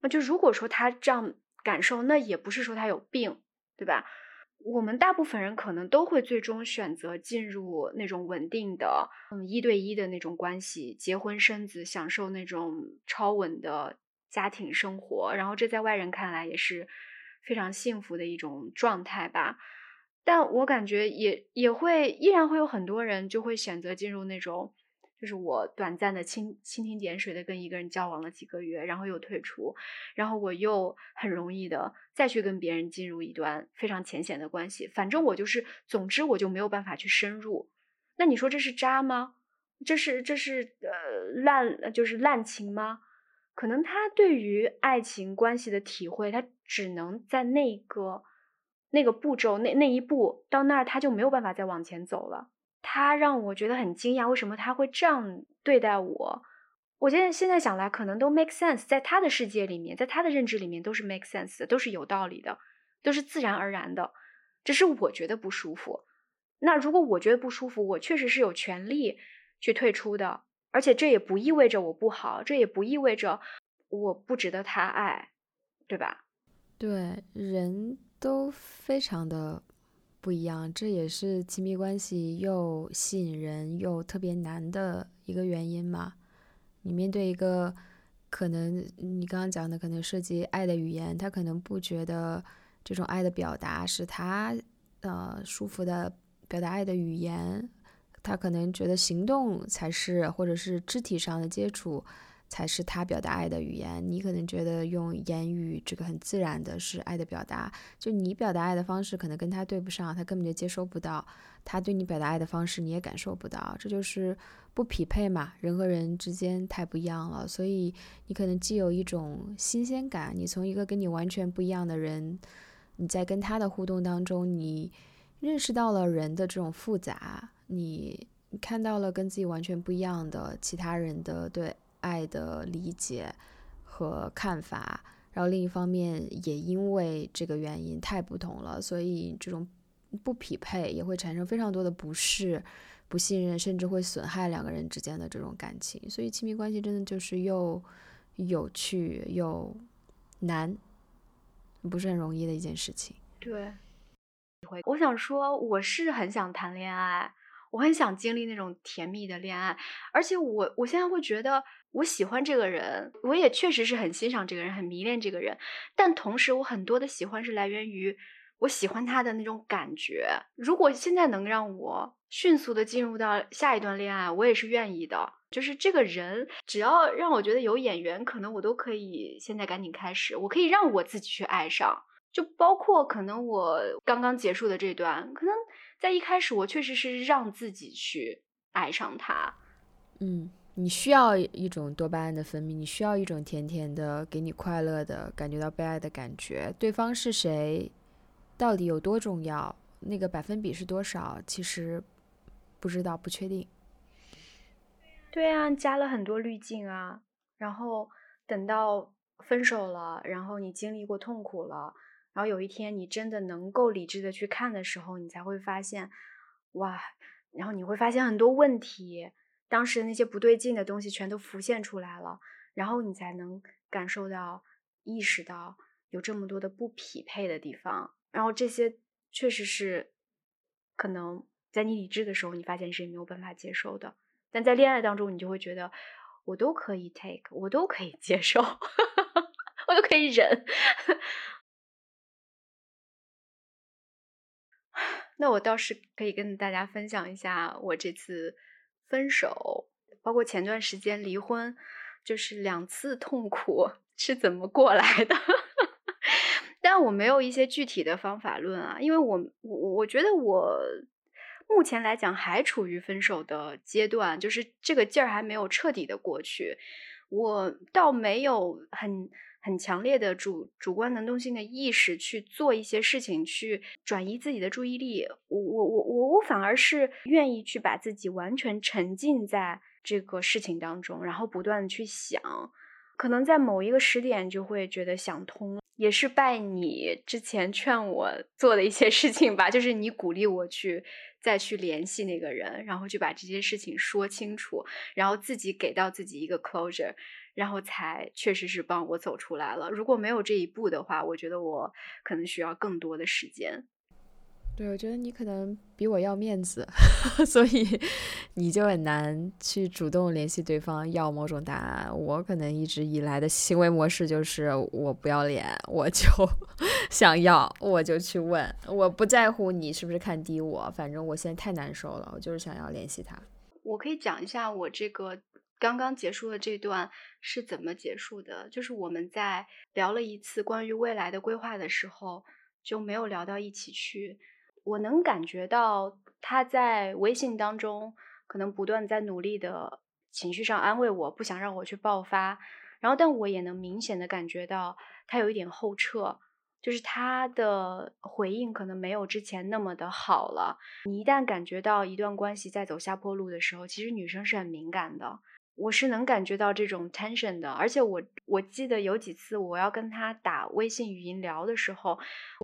那就如果说他这样感受，那也不是说他有病，对吧？我们大部分人可能都会最终选择进入那种稳定的，嗯，一对一的那种关系，结婚生子，享受那种超稳的家庭生活。然后这在外人看来也是非常幸福的一种状态吧。但我感觉也也会依然会有很多人就会选择进入那种。就是我短暂的蜻蜻蜓点水的跟一个人交往了几个月，然后又退出，然后我又很容易的再去跟别人进入一段非常浅显的关系。反正我就是，总之我就没有办法去深入。那你说这是渣吗？这是这是呃烂就是滥情吗？可能他对于爱情关系的体会，他只能在那个那个步骤那那一步到那儿，他就没有办法再往前走了。他让我觉得很惊讶，为什么他会这样对待我？我现在现在想来，可能都 make sense，在他的世界里面，在他的认知里面都是 make sense 的，都是有道理的，都是自然而然的。只是我觉得不舒服。那如果我觉得不舒服，我确实是有权利去退出的。而且这也不意味着我不好，这也不意味着我不值得他爱，对吧？对，人都非常的。不一样，这也是亲密关系又吸引人又特别难的一个原因嘛。你面对一个可能你刚刚讲的可能涉及爱的语言，他可能不觉得这种爱的表达是他呃舒服的表达爱的语言，他可能觉得行动才是，或者是肢体上的接触。才是他表达爱的语言。你可能觉得用言语这个很自然的是爱的表达，就你表达爱的方式可能跟他对不上，他根本就接收不到。他对你表达爱的方式你也感受不到，这就是不匹配嘛。人和人之间太不一样了，所以你可能既有一种新鲜感，你从一个跟你完全不一样的人，你在跟他的互动当中，你认识到了人的这种复杂，你看到了跟自己完全不一样的其他人的对。爱的理解和看法，然后另一方面也因为这个原因太不同了，所以这种不匹配也会产生非常多的不适、不信任，甚至会损害两个人之间的这种感情。所以亲密关系真的就是又有趣又难，不是很容易的一件事情。对，我想说，我是很想谈恋爱。我很想经历那种甜蜜的恋爱，而且我我现在会觉得我喜欢这个人，我也确实是很欣赏这个人，很迷恋这个人。但同时，我很多的喜欢是来源于我喜欢他的那种感觉。如果现在能让我迅速的进入到下一段恋爱，我也是愿意的。就是这个人，只要让我觉得有眼缘，可能我都可以现在赶紧开始，我可以让我自己去爱上。就包括可能我刚刚结束的这段，可能。在一开始，我确实是让自己去爱上他。嗯，你需要一种多巴胺的分泌，你需要一种甜甜的、给你快乐的、感觉到被爱的感觉。对方是谁，到底有多重要，那个百分比是多少，其实不知道，不确定。对啊，加了很多滤镜啊，然后等到分手了，然后你经历过痛苦了。然后有一天，你真的能够理智的去看的时候，你才会发现，哇！然后你会发现很多问题，当时那些不对劲的东西全都浮现出来了，然后你才能感受到、意识到有这么多的不匹配的地方。然后这些确实是可能在你理智的时候，你发现是没有办法接受的，但在恋爱当中，你就会觉得我都可以 take，我都可以接受，我都可以忍。那我倒是可以跟大家分享一下我这次分手，包括前段时间离婚，就是两次痛苦是怎么过来的。但我没有一些具体的方法论啊，因为我我我觉得我目前来讲还处于分手的阶段，就是这个劲儿还没有彻底的过去，我倒没有很。很强烈的主主观能动性的意识去做一些事情，去转移自己的注意力。我我我我我反而是愿意去把自己完全沉浸在这个事情当中，然后不断的去想。可能在某一个时点就会觉得想通，也是拜你之前劝我做的一些事情吧。就是你鼓励我去再去联系那个人，然后去把这些事情说清楚，然后自己给到自己一个 closure。然后才确实是帮我走出来了。如果没有这一步的话，我觉得我可能需要更多的时间。对，我觉得你可能比我要面子，所以你就很难去主动联系对方要某种答案。我可能一直以来的行为模式就是我不要脸，我就 想要，我就去问，我不在乎你是不是看低我，反正我现在太难受了，我就是想要联系他。我可以讲一下我这个刚刚结束的这段是怎么结束的，就是我们在聊了一次关于未来的规划的时候，就没有聊到一起去。我能感觉到他在微信当中可能不断在努力的情绪上安慰我，不想让我去爆发。然后，但我也能明显的感觉到他有一点后撤，就是他的回应可能没有之前那么的好了。你一旦感觉到一段关系在走下坡路的时候，其实女生是很敏感的。我是能感觉到这种 tension 的，而且我我记得有几次我要跟他打微信语音聊的时候，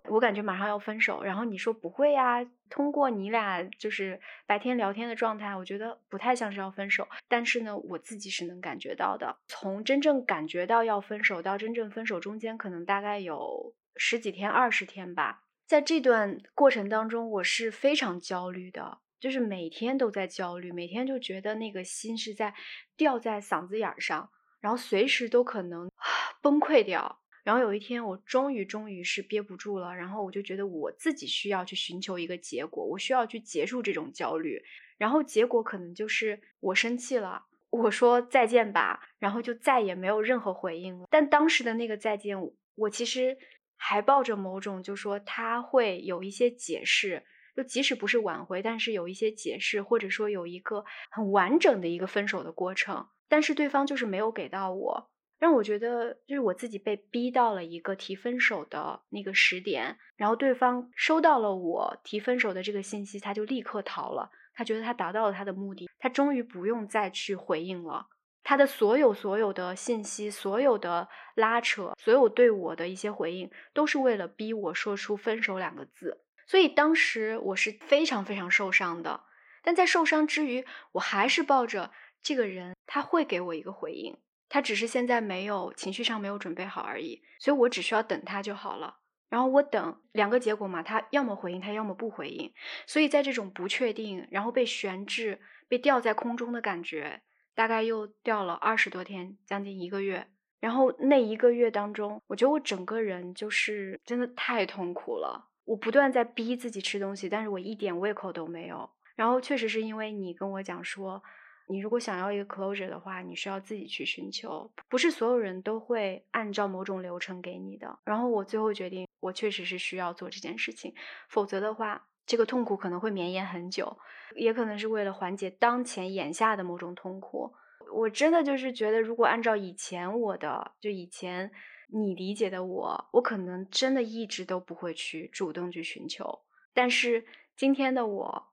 我感觉马上要分手，然后你说不会呀，通过你俩就是白天聊天的状态，我觉得不太像是要分手，但是呢，我自己是能感觉到的。从真正感觉到要分手到真正分手中间，可能大概有十几天、二十天吧，在这段过程当中，我是非常焦虑的。就是每天都在焦虑，每天就觉得那个心是在吊在嗓子眼儿上，然后随时都可能 崩溃掉。然后有一天，我终于终于是憋不住了，然后我就觉得我自己需要去寻求一个结果，我需要去结束这种焦虑。然后结果可能就是我生气了，我说再见吧，然后就再也没有任何回应了。但当时的那个再见，我其实还抱着某种就说他会有一些解释。就即使不是挽回，但是有一些解释，或者说有一个很完整的一个分手的过程，但是对方就是没有给到我，让我觉得就是我自己被逼到了一个提分手的那个时点，然后对方收到了我提分手的这个信息，他就立刻逃了，他觉得他达到了他的目的，他终于不用再去回应了，他的所有所有的信息，所有的拉扯，所有对我的一些回应，都是为了逼我说出分手两个字。所以当时我是非常非常受伤的，但在受伤之余，我还是抱着这个人他会给我一个回应，他只是现在没有情绪上没有准备好而已，所以我只需要等他就好了。然后我等两个结果嘛，他要么回应，他要么不回应。所以在这种不确定，然后被悬置、被吊在空中的感觉，大概又吊了二十多天，将近一个月。然后那一个月当中，我觉得我整个人就是真的太痛苦了。我不断在逼自己吃东西，但是我一点胃口都没有。然后确实是因为你跟我讲说，你如果想要一个 closure 的话，你需要自己去寻求，不是所有人都会按照某种流程给你的。然后我最后决定，我确实是需要做这件事情，否则的话，这个痛苦可能会绵延很久，也可能是为了缓解当前眼下的某种痛苦。我真的就是觉得，如果按照以前我的，就以前。你理解的我，我可能真的一直都不会去主动去寻求。但是今天的我，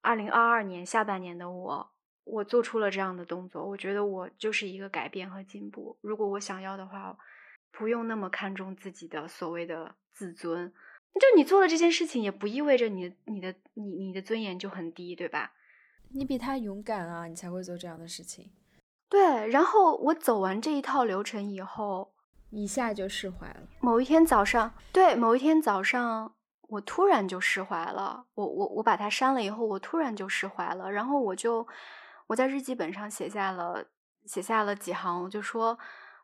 二零二二年下半年的我，我做出了这样的动作。我觉得我就是一个改变和进步。如果我想要的话，不用那么看重自己的所谓的自尊。就你做的这件事情，也不意味着你、你的、你、你的尊严就很低，对吧？你比他勇敢啊，你才会做这样的事情。对。然后我走完这一套流程以后。一下就释怀了。某一天早上，对，某一天早上，我突然就释怀了。我我我把它删了以后，我突然就释怀了。然后我就我在日记本上写下了写下了几行，我就说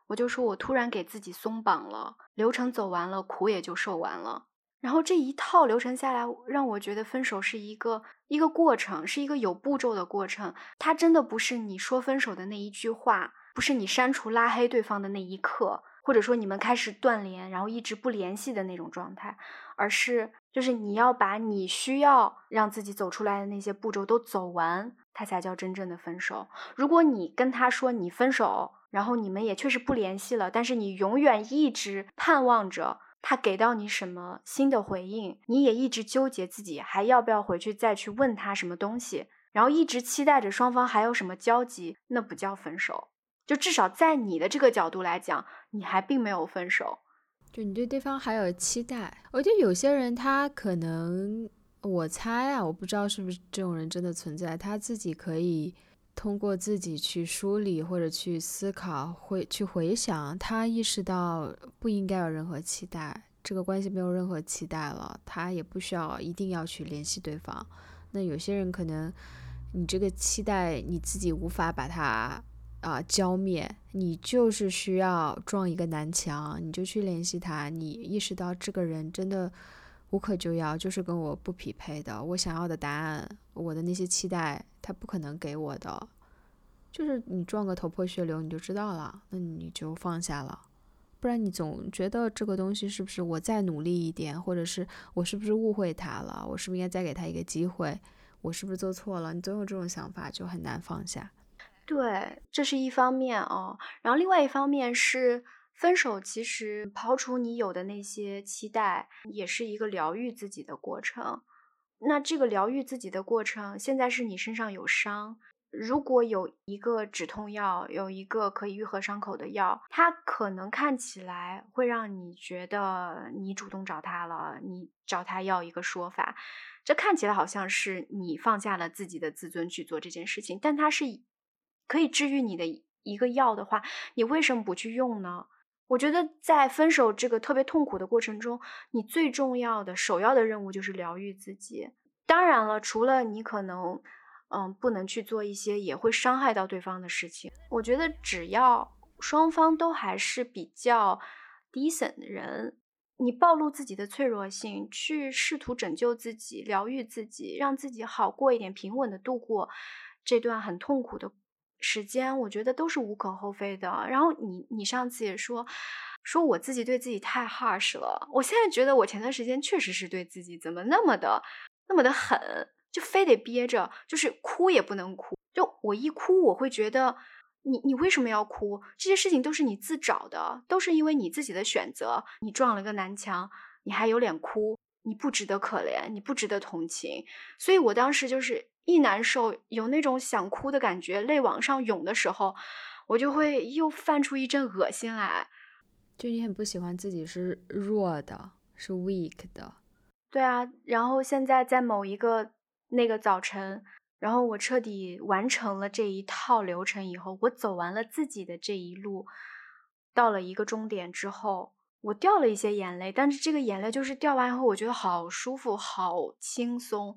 我就说我突然给自己松绑了，流程走完了，苦也就受完了。然后这一套流程下来，让我觉得分手是一个一个过程，是一个有步骤的过程。它真的不是你说分手的那一句话，不是你删除拉黑对方的那一刻。或者说你们开始断联，然后一直不联系的那种状态，而是就是你要把你需要让自己走出来的那些步骤都走完，它才叫真正的分手。如果你跟他说你分手，然后你们也确实不联系了，但是你永远一直盼望着他给到你什么新的回应，你也一直纠结自己还要不要回去再去问他什么东西，然后一直期待着双方还有什么交集，那不叫分手。就至少在你的这个角度来讲，你还并没有分手，就你对对方还有期待。我觉得有些人他可能，我猜啊，我不知道是不是这种人真的存在，他自己可以通过自己去梳理或者去思考，会去回想，他意识到不应该有任何期待，这个关系没有任何期待了，他也不需要一定要去联系对方。那有些人可能，你这个期待你自己无法把它啊浇灭，你就是需要撞一个南墙，你就去联系他，你意识到这个人真的无可救药，就是跟我不匹配的，我想要的答案，我的那些期待，他不可能给我的。就是你撞个头破血流，你就知道了，那你就放下了。不然你总觉得这个东西是不是我再努力一点，或者是我是不是误会他了？我是不是应该再给他一个机会？我是不是做错了？你总有这种想法，就很难放下。对，这是一方面哦。然后另外一方面是分手，其实刨除你有的那些期待，也是一个疗愈自己的过程。那这个疗愈自己的过程，现在是你身上有伤。如果有一个止痛药，有一个可以愈合伤口的药，它可能看起来会让你觉得你主动找他了，你找他要一个说法，这看起来好像是你放下了自己的自尊去做这件事情。但它是可以治愈你的一个药的话，你为什么不去用呢？我觉得在分手这个特别痛苦的过程中，你最重要的首要的任务就是疗愈自己。当然了，除了你可能。嗯，不能去做一些也会伤害到对方的事情。我觉得只要双方都还是比较 decent 的人，你暴露自己的脆弱性，去试图拯救自己、疗愈自己，让自己好过一点、平稳的度过这段很痛苦的时间，我觉得都是无可厚非的。然后你，你上次也说，说我自己对自己太 harsh 了。我现在觉得我前段时间确实是对自己怎么那么的、那么的狠。就非得憋着，就是哭也不能哭。就我一哭，我会觉得你你为什么要哭？这些事情都是你自找的，都是因为你自己的选择。你撞了个南墙，你还有脸哭？你不值得可怜，你不值得同情。所以我当时就是一难受，有那种想哭的感觉，泪往上涌的时候，我就会又泛出一阵恶心来。就你很不喜欢自己是弱的，是 weak 的。对啊，然后现在在某一个。那个早晨，然后我彻底完成了这一套流程以后，我走完了自己的这一路，到了一个终点之后，我掉了一些眼泪，但是这个眼泪就是掉完以后，我觉得好舒服，好轻松，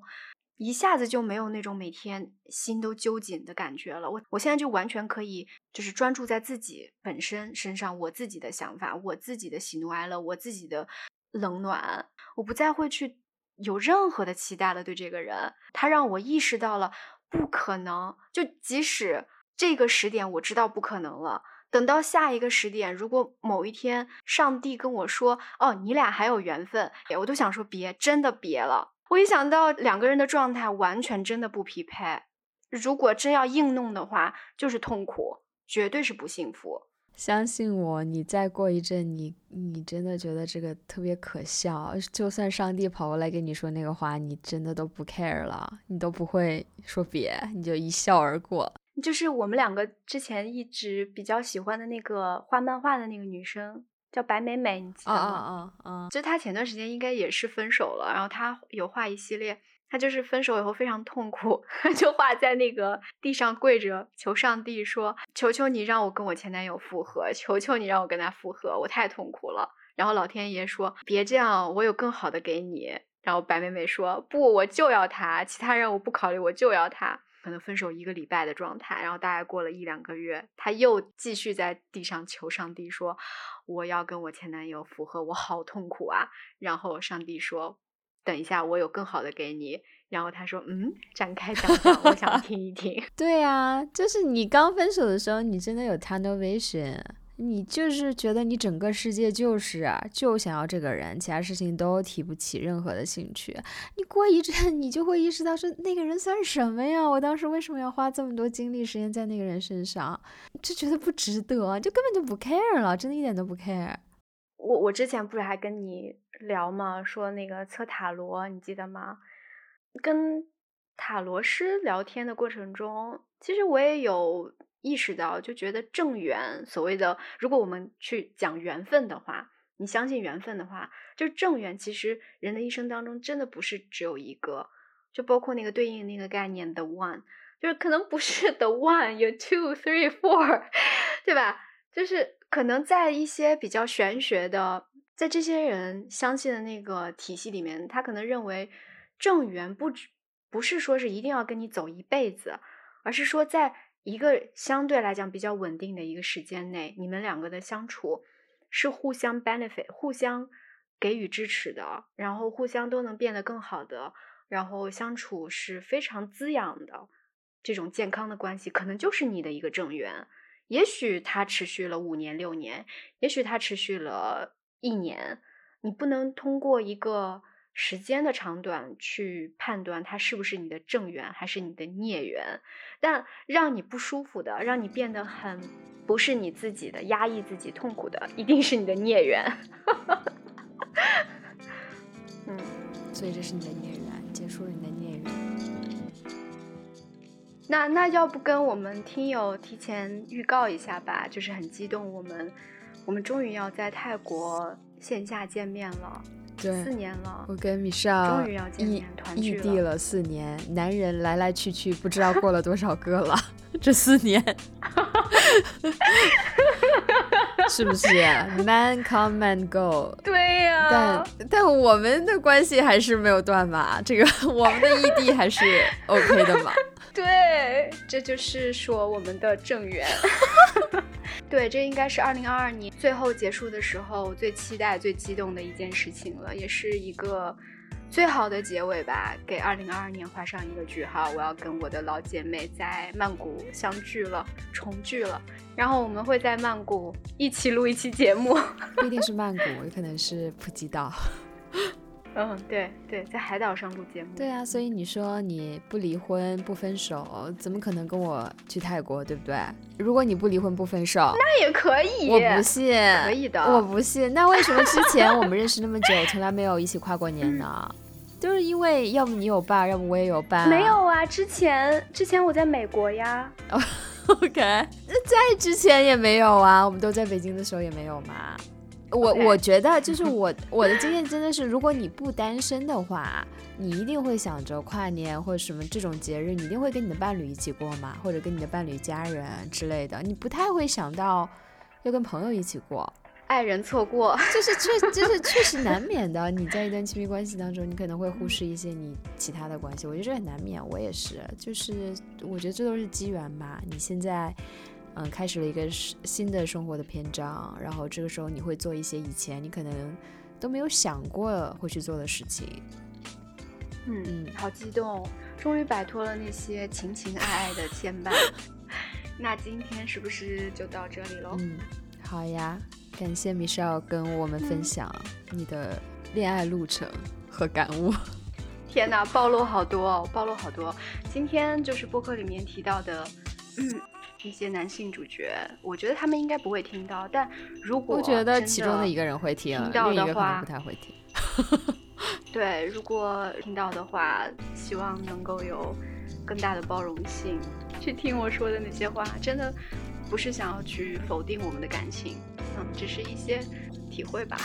一下子就没有那种每天心都揪紧的感觉了。我我现在就完全可以，就是专注在自己本身身上，我自己的想法，我自己的喜怒哀乐，我自己的冷暖，我不再会去。有任何的期待了，对这个人，他让我意识到了不可能。就即使这个时点我知道不可能了，等到下一个时点，如果某一天上帝跟我说：“哦，你俩还有缘分”，我都想说别，真的别了。我一想到两个人的状态完全真的不匹配，如果真要硬弄的话，就是痛苦，绝对是不幸福。相信我，你再过一阵，你你真的觉得这个特别可笑。就算上帝跑过来跟你说那个话，你真的都不 care 了，你都不会说别，你就一笑而过。就是我们两个之前一直比较喜欢的那个画漫画的那个女生，叫白美美，你记得吗？啊啊啊！就她前段时间应该也是分手了，然后她有画一系列。她就是分手以后非常痛苦，就画在那个地上跪着求上帝说：“求求你让我跟我前男友复合，求求你让我跟他复合，我太痛苦了。”然后老天爷说：“别这样，我有更好的给你。”然后白美美说：“不，我就要他，其他人我不考虑，我就要他。”可能分手一个礼拜的状态，然后大概过了一两个月，他又继续在地上求上帝说：“我要跟我前男友复合，我好痛苦啊。”然后上帝说。等一下，我有更好的给你。然后他说：“嗯，展开讲讲，我想听一听。”对呀，就是你刚分手的时候，你真的有 tunnel vision，你就是觉得你整个世界就是，就想要这个人，其他事情都提不起任何的兴趣。你过一阵，你就会意识到说，那个人算什么呀？我当时为什么要花这么多精力时间在那个人身上？就觉得不值得，就根本就不 care 了，真的一点都不 care。我我之前不是还跟你聊吗？说那个测塔罗，你记得吗？跟塔罗师聊天的过程中，其实我也有意识到，就觉得正缘，所谓的如果我们去讲缘分的话，你相信缘分的话，就正缘，其实人的一生当中真的不是只有一个，就包括那个对应那个概念 the one，就是可能不是 the one，有 two three four，对吧？就是。可能在一些比较玄学的在这些人相信的那个体系里面，他可能认为正缘不只不是说是一定要跟你走一辈子，而是说在一个相对来讲比较稳定的一个时间内，你们两个的相处是互相 benefit、互相给予支持的，然后互相都能变得更好的，然后相处是非常滋养的这种健康的关系，可能就是你的一个正缘。也许它持续了五年、六年，也许它持续了一年，你不能通过一个。时间的长短去判断它是不是你的正缘还是你的孽缘，但让你不舒服的，让你变得很不是你自己的，压抑自己、痛苦的，一定是你的孽缘。嗯，所以这是你的孽缘，结束了你的孽缘。那那要不跟我们听友提前预告一下吧，就是很激动，我们我们终于要在泰国线下见面了。对，四年了，我跟米少异异地了四年，男人来来去去，不知道过了多少个了。这四年，是不是？Man come and go。对呀。但但我们的关系还是没有断吧？这个我们的异地还是 OK 的嘛？对，这就是说我们的正缘。对，这应该是二零二二年最后结束的时候最期待、最激动的一件事情了，也是一个最好的结尾吧，给二零二二年画上一个句号。我要跟我的老姐妹在曼谷相聚了，重聚了，然后我们会在曼谷一起录一期节目，不一定是曼谷，也可能是普吉岛。嗯，对对，在海岛上录节目。对啊，所以你说你不离婚不分手，怎么可能跟我去泰国，对不对？如果你不离婚不分手，那也可以。我不信，可以的。我不信，那为什么之前我们认识那么久，从来没有一起跨过年呢？就是因为要不你有伴，要不我也有伴。没有啊，之前之前我在美国呀。OK，那在之前也没有啊，我们都在北京的时候也没有嘛。我我觉得就是我我的经验真的是，如果你不单身的话，你一定会想着跨年或者什么这种节日，你一定会跟你的伴侣一起过嘛，或者跟你的伴侣家人之类的，你不太会想到要跟朋友一起过，爱人错过，就是确就是 确实难免的。你在一段亲密关系当中，你可能会忽视一些你其他的关系，我觉得这很难免。我也是，就是我觉得这都是机缘吧。你现在。嗯，开始了一个新的生活的篇章，然后这个时候你会做一些以前你可能都没有想过会去做的事情。嗯，好激动，终于摆脱了那些情情爱爱的牵绊。那今天是不是就到这里喽？嗯，好呀，感谢米少跟我们分享你的恋爱路程和感悟。天哪，暴露好多哦，暴露好多。今天就是播客里面提到的，嗯。一些男性主角，我觉得他们应该不会听到，但如果我觉得其中的一个人会听，听到的话不太会听。对，如果听到的话，希望能够有更大的包容性去听我说的那些话。真的不是想要去否定我们的感情，嗯，只是一些体会吧。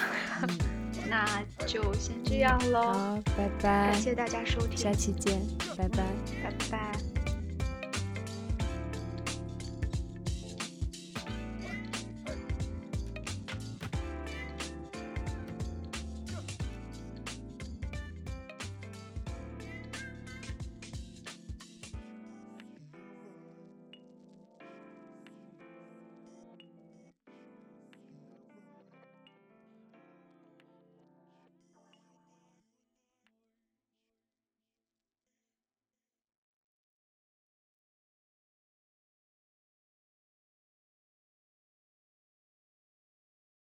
那就先这样喽，好，拜拜，感谢大家收听，下期见，拜拜，拜拜。